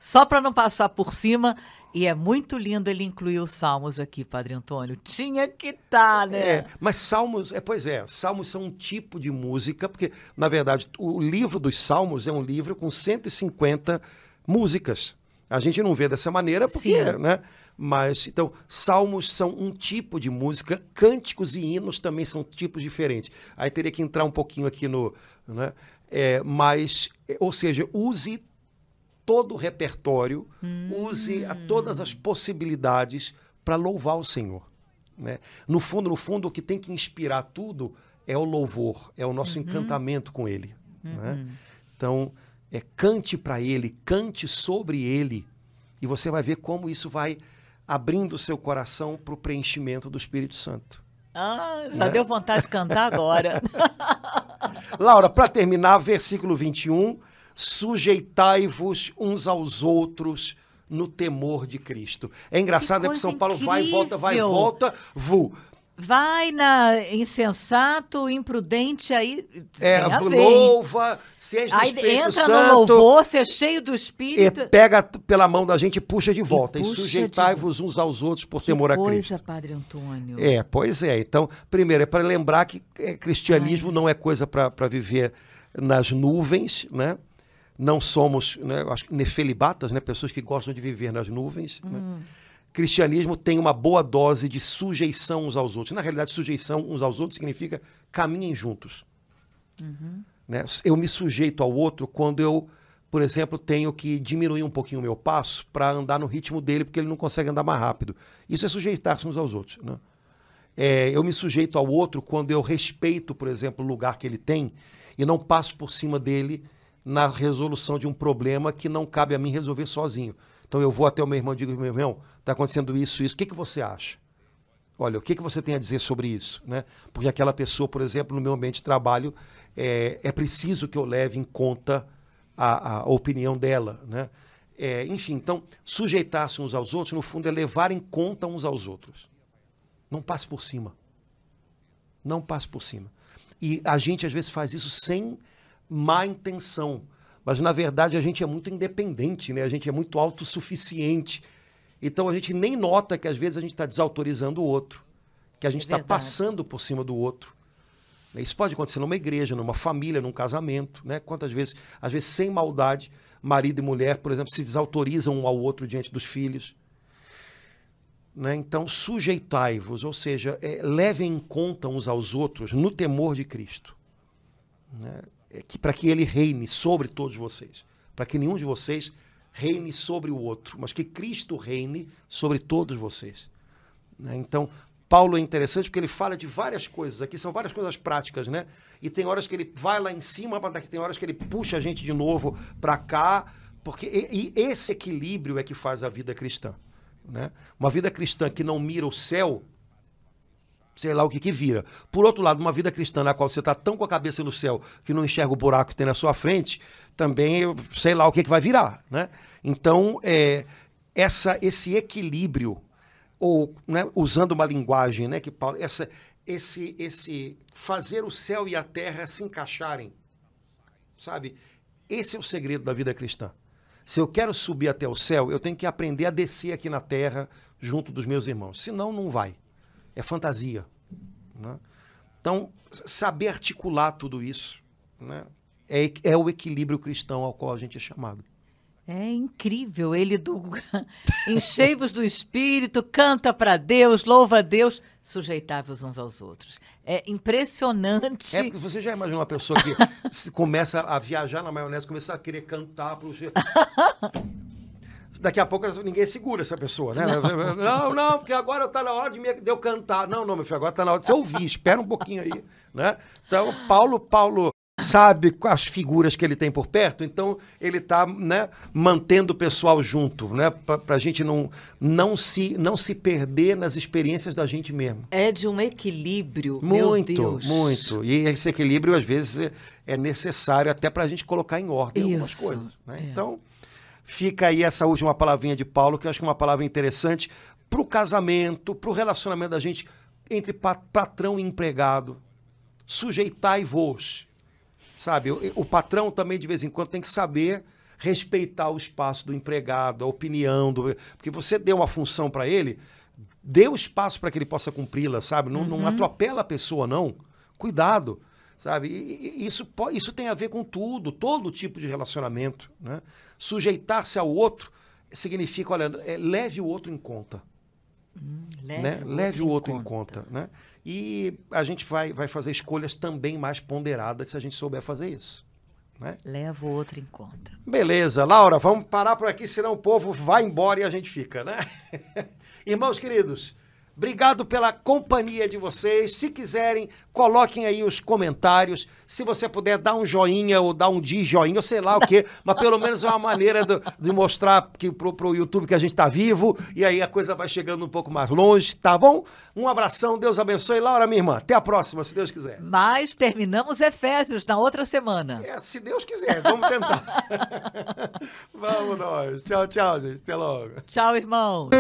Só para não passar por cima, e é muito lindo ele incluir os salmos aqui, Padre Antônio. Tinha que estar, tá, né? É, mas salmos, é, pois é, salmos são um tipo de música, porque, na verdade, o livro dos salmos é um livro com 150 músicas. A gente não vê dessa maneira porque, Sim. né? Mas, então, salmos são um tipo de música, cânticos e hinos também são tipos diferentes. Aí teria que entrar um pouquinho aqui no. Né? É, mas, é, ou seja, use todo o repertório, hum. use a todas as possibilidades para louvar o Senhor. Né? No fundo, no fundo, o que tem que inspirar tudo é o louvor, é o nosso uhum. encantamento com Ele. Né? Uhum. Né? Então, é, cante para Ele, cante sobre Ele, e você vai ver como isso vai abrindo o seu coração para o preenchimento do Espírito Santo. Ah, já né? deu vontade de cantar agora. Laura, para terminar, versículo 21, sujeitai-vos uns aos outros no temor de Cristo. É engraçado, né? Porque São Paulo incrível. vai e volta, vai e volta, vu vai na insensato, imprudente, aí é, louva, se és do aí Espírito entra Santo, no louvor, se é cheio do Espírito. E pega pela mão da gente e puxa de volta. E, e sujeitai-vos uns aos outros por que temor coisa, a Cristo. coisa, Padre Antônio. É, pois é. Então, primeiro, é para lembrar que é, cristianismo Ai. não é coisa para viver nas nuvens, né? Não somos, né, acho que nefelibatas, né? Pessoas que gostam de viver nas nuvens, né? hum. né? Cristianismo tem uma boa dose de sujeição uns aos outros. Na realidade, sujeição uns aos outros significa caminhem juntos. Uhum. Né? Eu me sujeito ao outro quando eu, por exemplo, tenho que diminuir um pouquinho o meu passo para andar no ritmo dele, porque ele não consegue andar mais rápido. Isso é sujeitar-se uns aos outros. Né? É, eu me sujeito ao outro quando eu respeito, por exemplo, o lugar que ele tem e não passo por cima dele na resolução de um problema que não cabe a mim resolver sozinho. Então eu vou até o meu irmão e digo, meu irmão, está acontecendo isso, isso, o que, que você acha? Olha, o que, que você tem a dizer sobre isso? Né? Porque aquela pessoa, por exemplo, no meu ambiente de trabalho, é, é preciso que eu leve em conta a, a opinião dela. Né? É, enfim, então, sujeitar-se uns aos outros, no fundo, é levar em conta uns aos outros. Não passe por cima. Não passe por cima. E a gente, às vezes, faz isso sem má intenção mas na verdade a gente é muito independente, né? A gente é muito autossuficiente. Então a gente nem nota que às vezes a gente está desautorizando o outro, que a gente está é passando por cima do outro. Isso pode acontecer numa igreja, numa família, num casamento, né? Quantas vezes, às vezes sem maldade, marido e mulher, por exemplo, se desautorizam um ao outro diante dos filhos. Né? Então, sujeitai-vos, ou seja, é, levem em conta uns aos outros no temor de Cristo. Né? É que, para que ele reine sobre todos vocês. Para que nenhum de vocês reine sobre o outro, mas que Cristo reine sobre todos vocês. Né? Então, Paulo é interessante porque ele fala de várias coisas aqui, são várias coisas práticas, né? E tem horas que ele vai lá em cima, mas tem horas que ele puxa a gente de novo para cá, porque e, e esse equilíbrio é que faz a vida cristã. Né? Uma vida cristã que não mira o céu, sei lá o que que vira. Por outro lado, uma vida cristã na qual você está tão com a cabeça no céu que não enxerga o buraco que tem na sua frente, também sei lá o que que vai virar, né? Então, é, essa, esse equilíbrio, ou né, usando uma linguagem, né, que Paulo, essa, esse, esse fazer o céu e a terra se encaixarem, sabe? Esse é o segredo da vida cristã. Se eu quero subir até o céu, eu tenho que aprender a descer aqui na terra junto dos meus irmãos. Senão, não vai é fantasia. Né? Então, saber articular tudo isso né? é, é o equilíbrio cristão ao qual a gente é chamado. É incrível, ele do enchei-vos do espírito, canta para Deus, louva a Deus, sujeitáveis uns aos outros. É impressionante. É porque você já imaginou uma pessoa que começa a viajar na maionese, começa a querer cantar pro Daqui a pouco ninguém segura essa pessoa, né? Não, não, não porque agora está na hora de, me, de eu cantar. Não, não, meu filho, agora está na hora de você ouvir. Espera um pouquinho aí, né? Então, Paulo, Paulo sabe as figuras que ele tem por perto, então ele está né, mantendo o pessoal junto, né, para a gente não, não, se, não se perder nas experiências da gente mesmo. É de um equilíbrio, muito, muito. E esse equilíbrio às vezes é necessário até para a gente colocar em ordem Isso, algumas coisas. Né? É. Então fica aí essa última palavrinha de Paulo que eu acho que é uma palavra interessante para o casamento, para o relacionamento da gente entre patrão e empregado. Sujeitai-vos Sabe, o, o patrão também de vez em quando tem que saber respeitar o espaço do empregado, a opinião do, porque você deu uma função para ele, dê o espaço para que ele possa cumpri-la, sabe? Não, uhum. não, atropela a pessoa não. Cuidado, sabe? E, isso isso tem a ver com tudo, todo tipo de relacionamento, né? Sujeitar-se ao outro significa, olha, é, leve o outro em conta. Hum, leve, né? o, leve outro o outro em conta, em conta né? E a gente vai, vai fazer escolhas também mais ponderadas se a gente souber fazer isso. Né? Leva o outro em conta. Beleza, Laura, vamos parar por aqui, senão o povo vai embora e a gente fica, né? Irmãos queridos, Obrigado pela companhia de vocês. Se quiserem, coloquem aí os comentários. Se você puder dar um joinha ou dar um de joinha, ou sei lá o quê, mas pelo menos é uma maneira do, de mostrar que pro, pro YouTube que a gente está vivo e aí a coisa vai chegando um pouco mais longe, tá bom? Um abração, Deus abençoe. Laura, minha irmã, até a próxima, se Deus quiser. Mas terminamos Efésios na outra semana. É, se Deus quiser, vamos tentar. vamos nós. Tchau, tchau, gente. Até logo. Tchau, irmãos.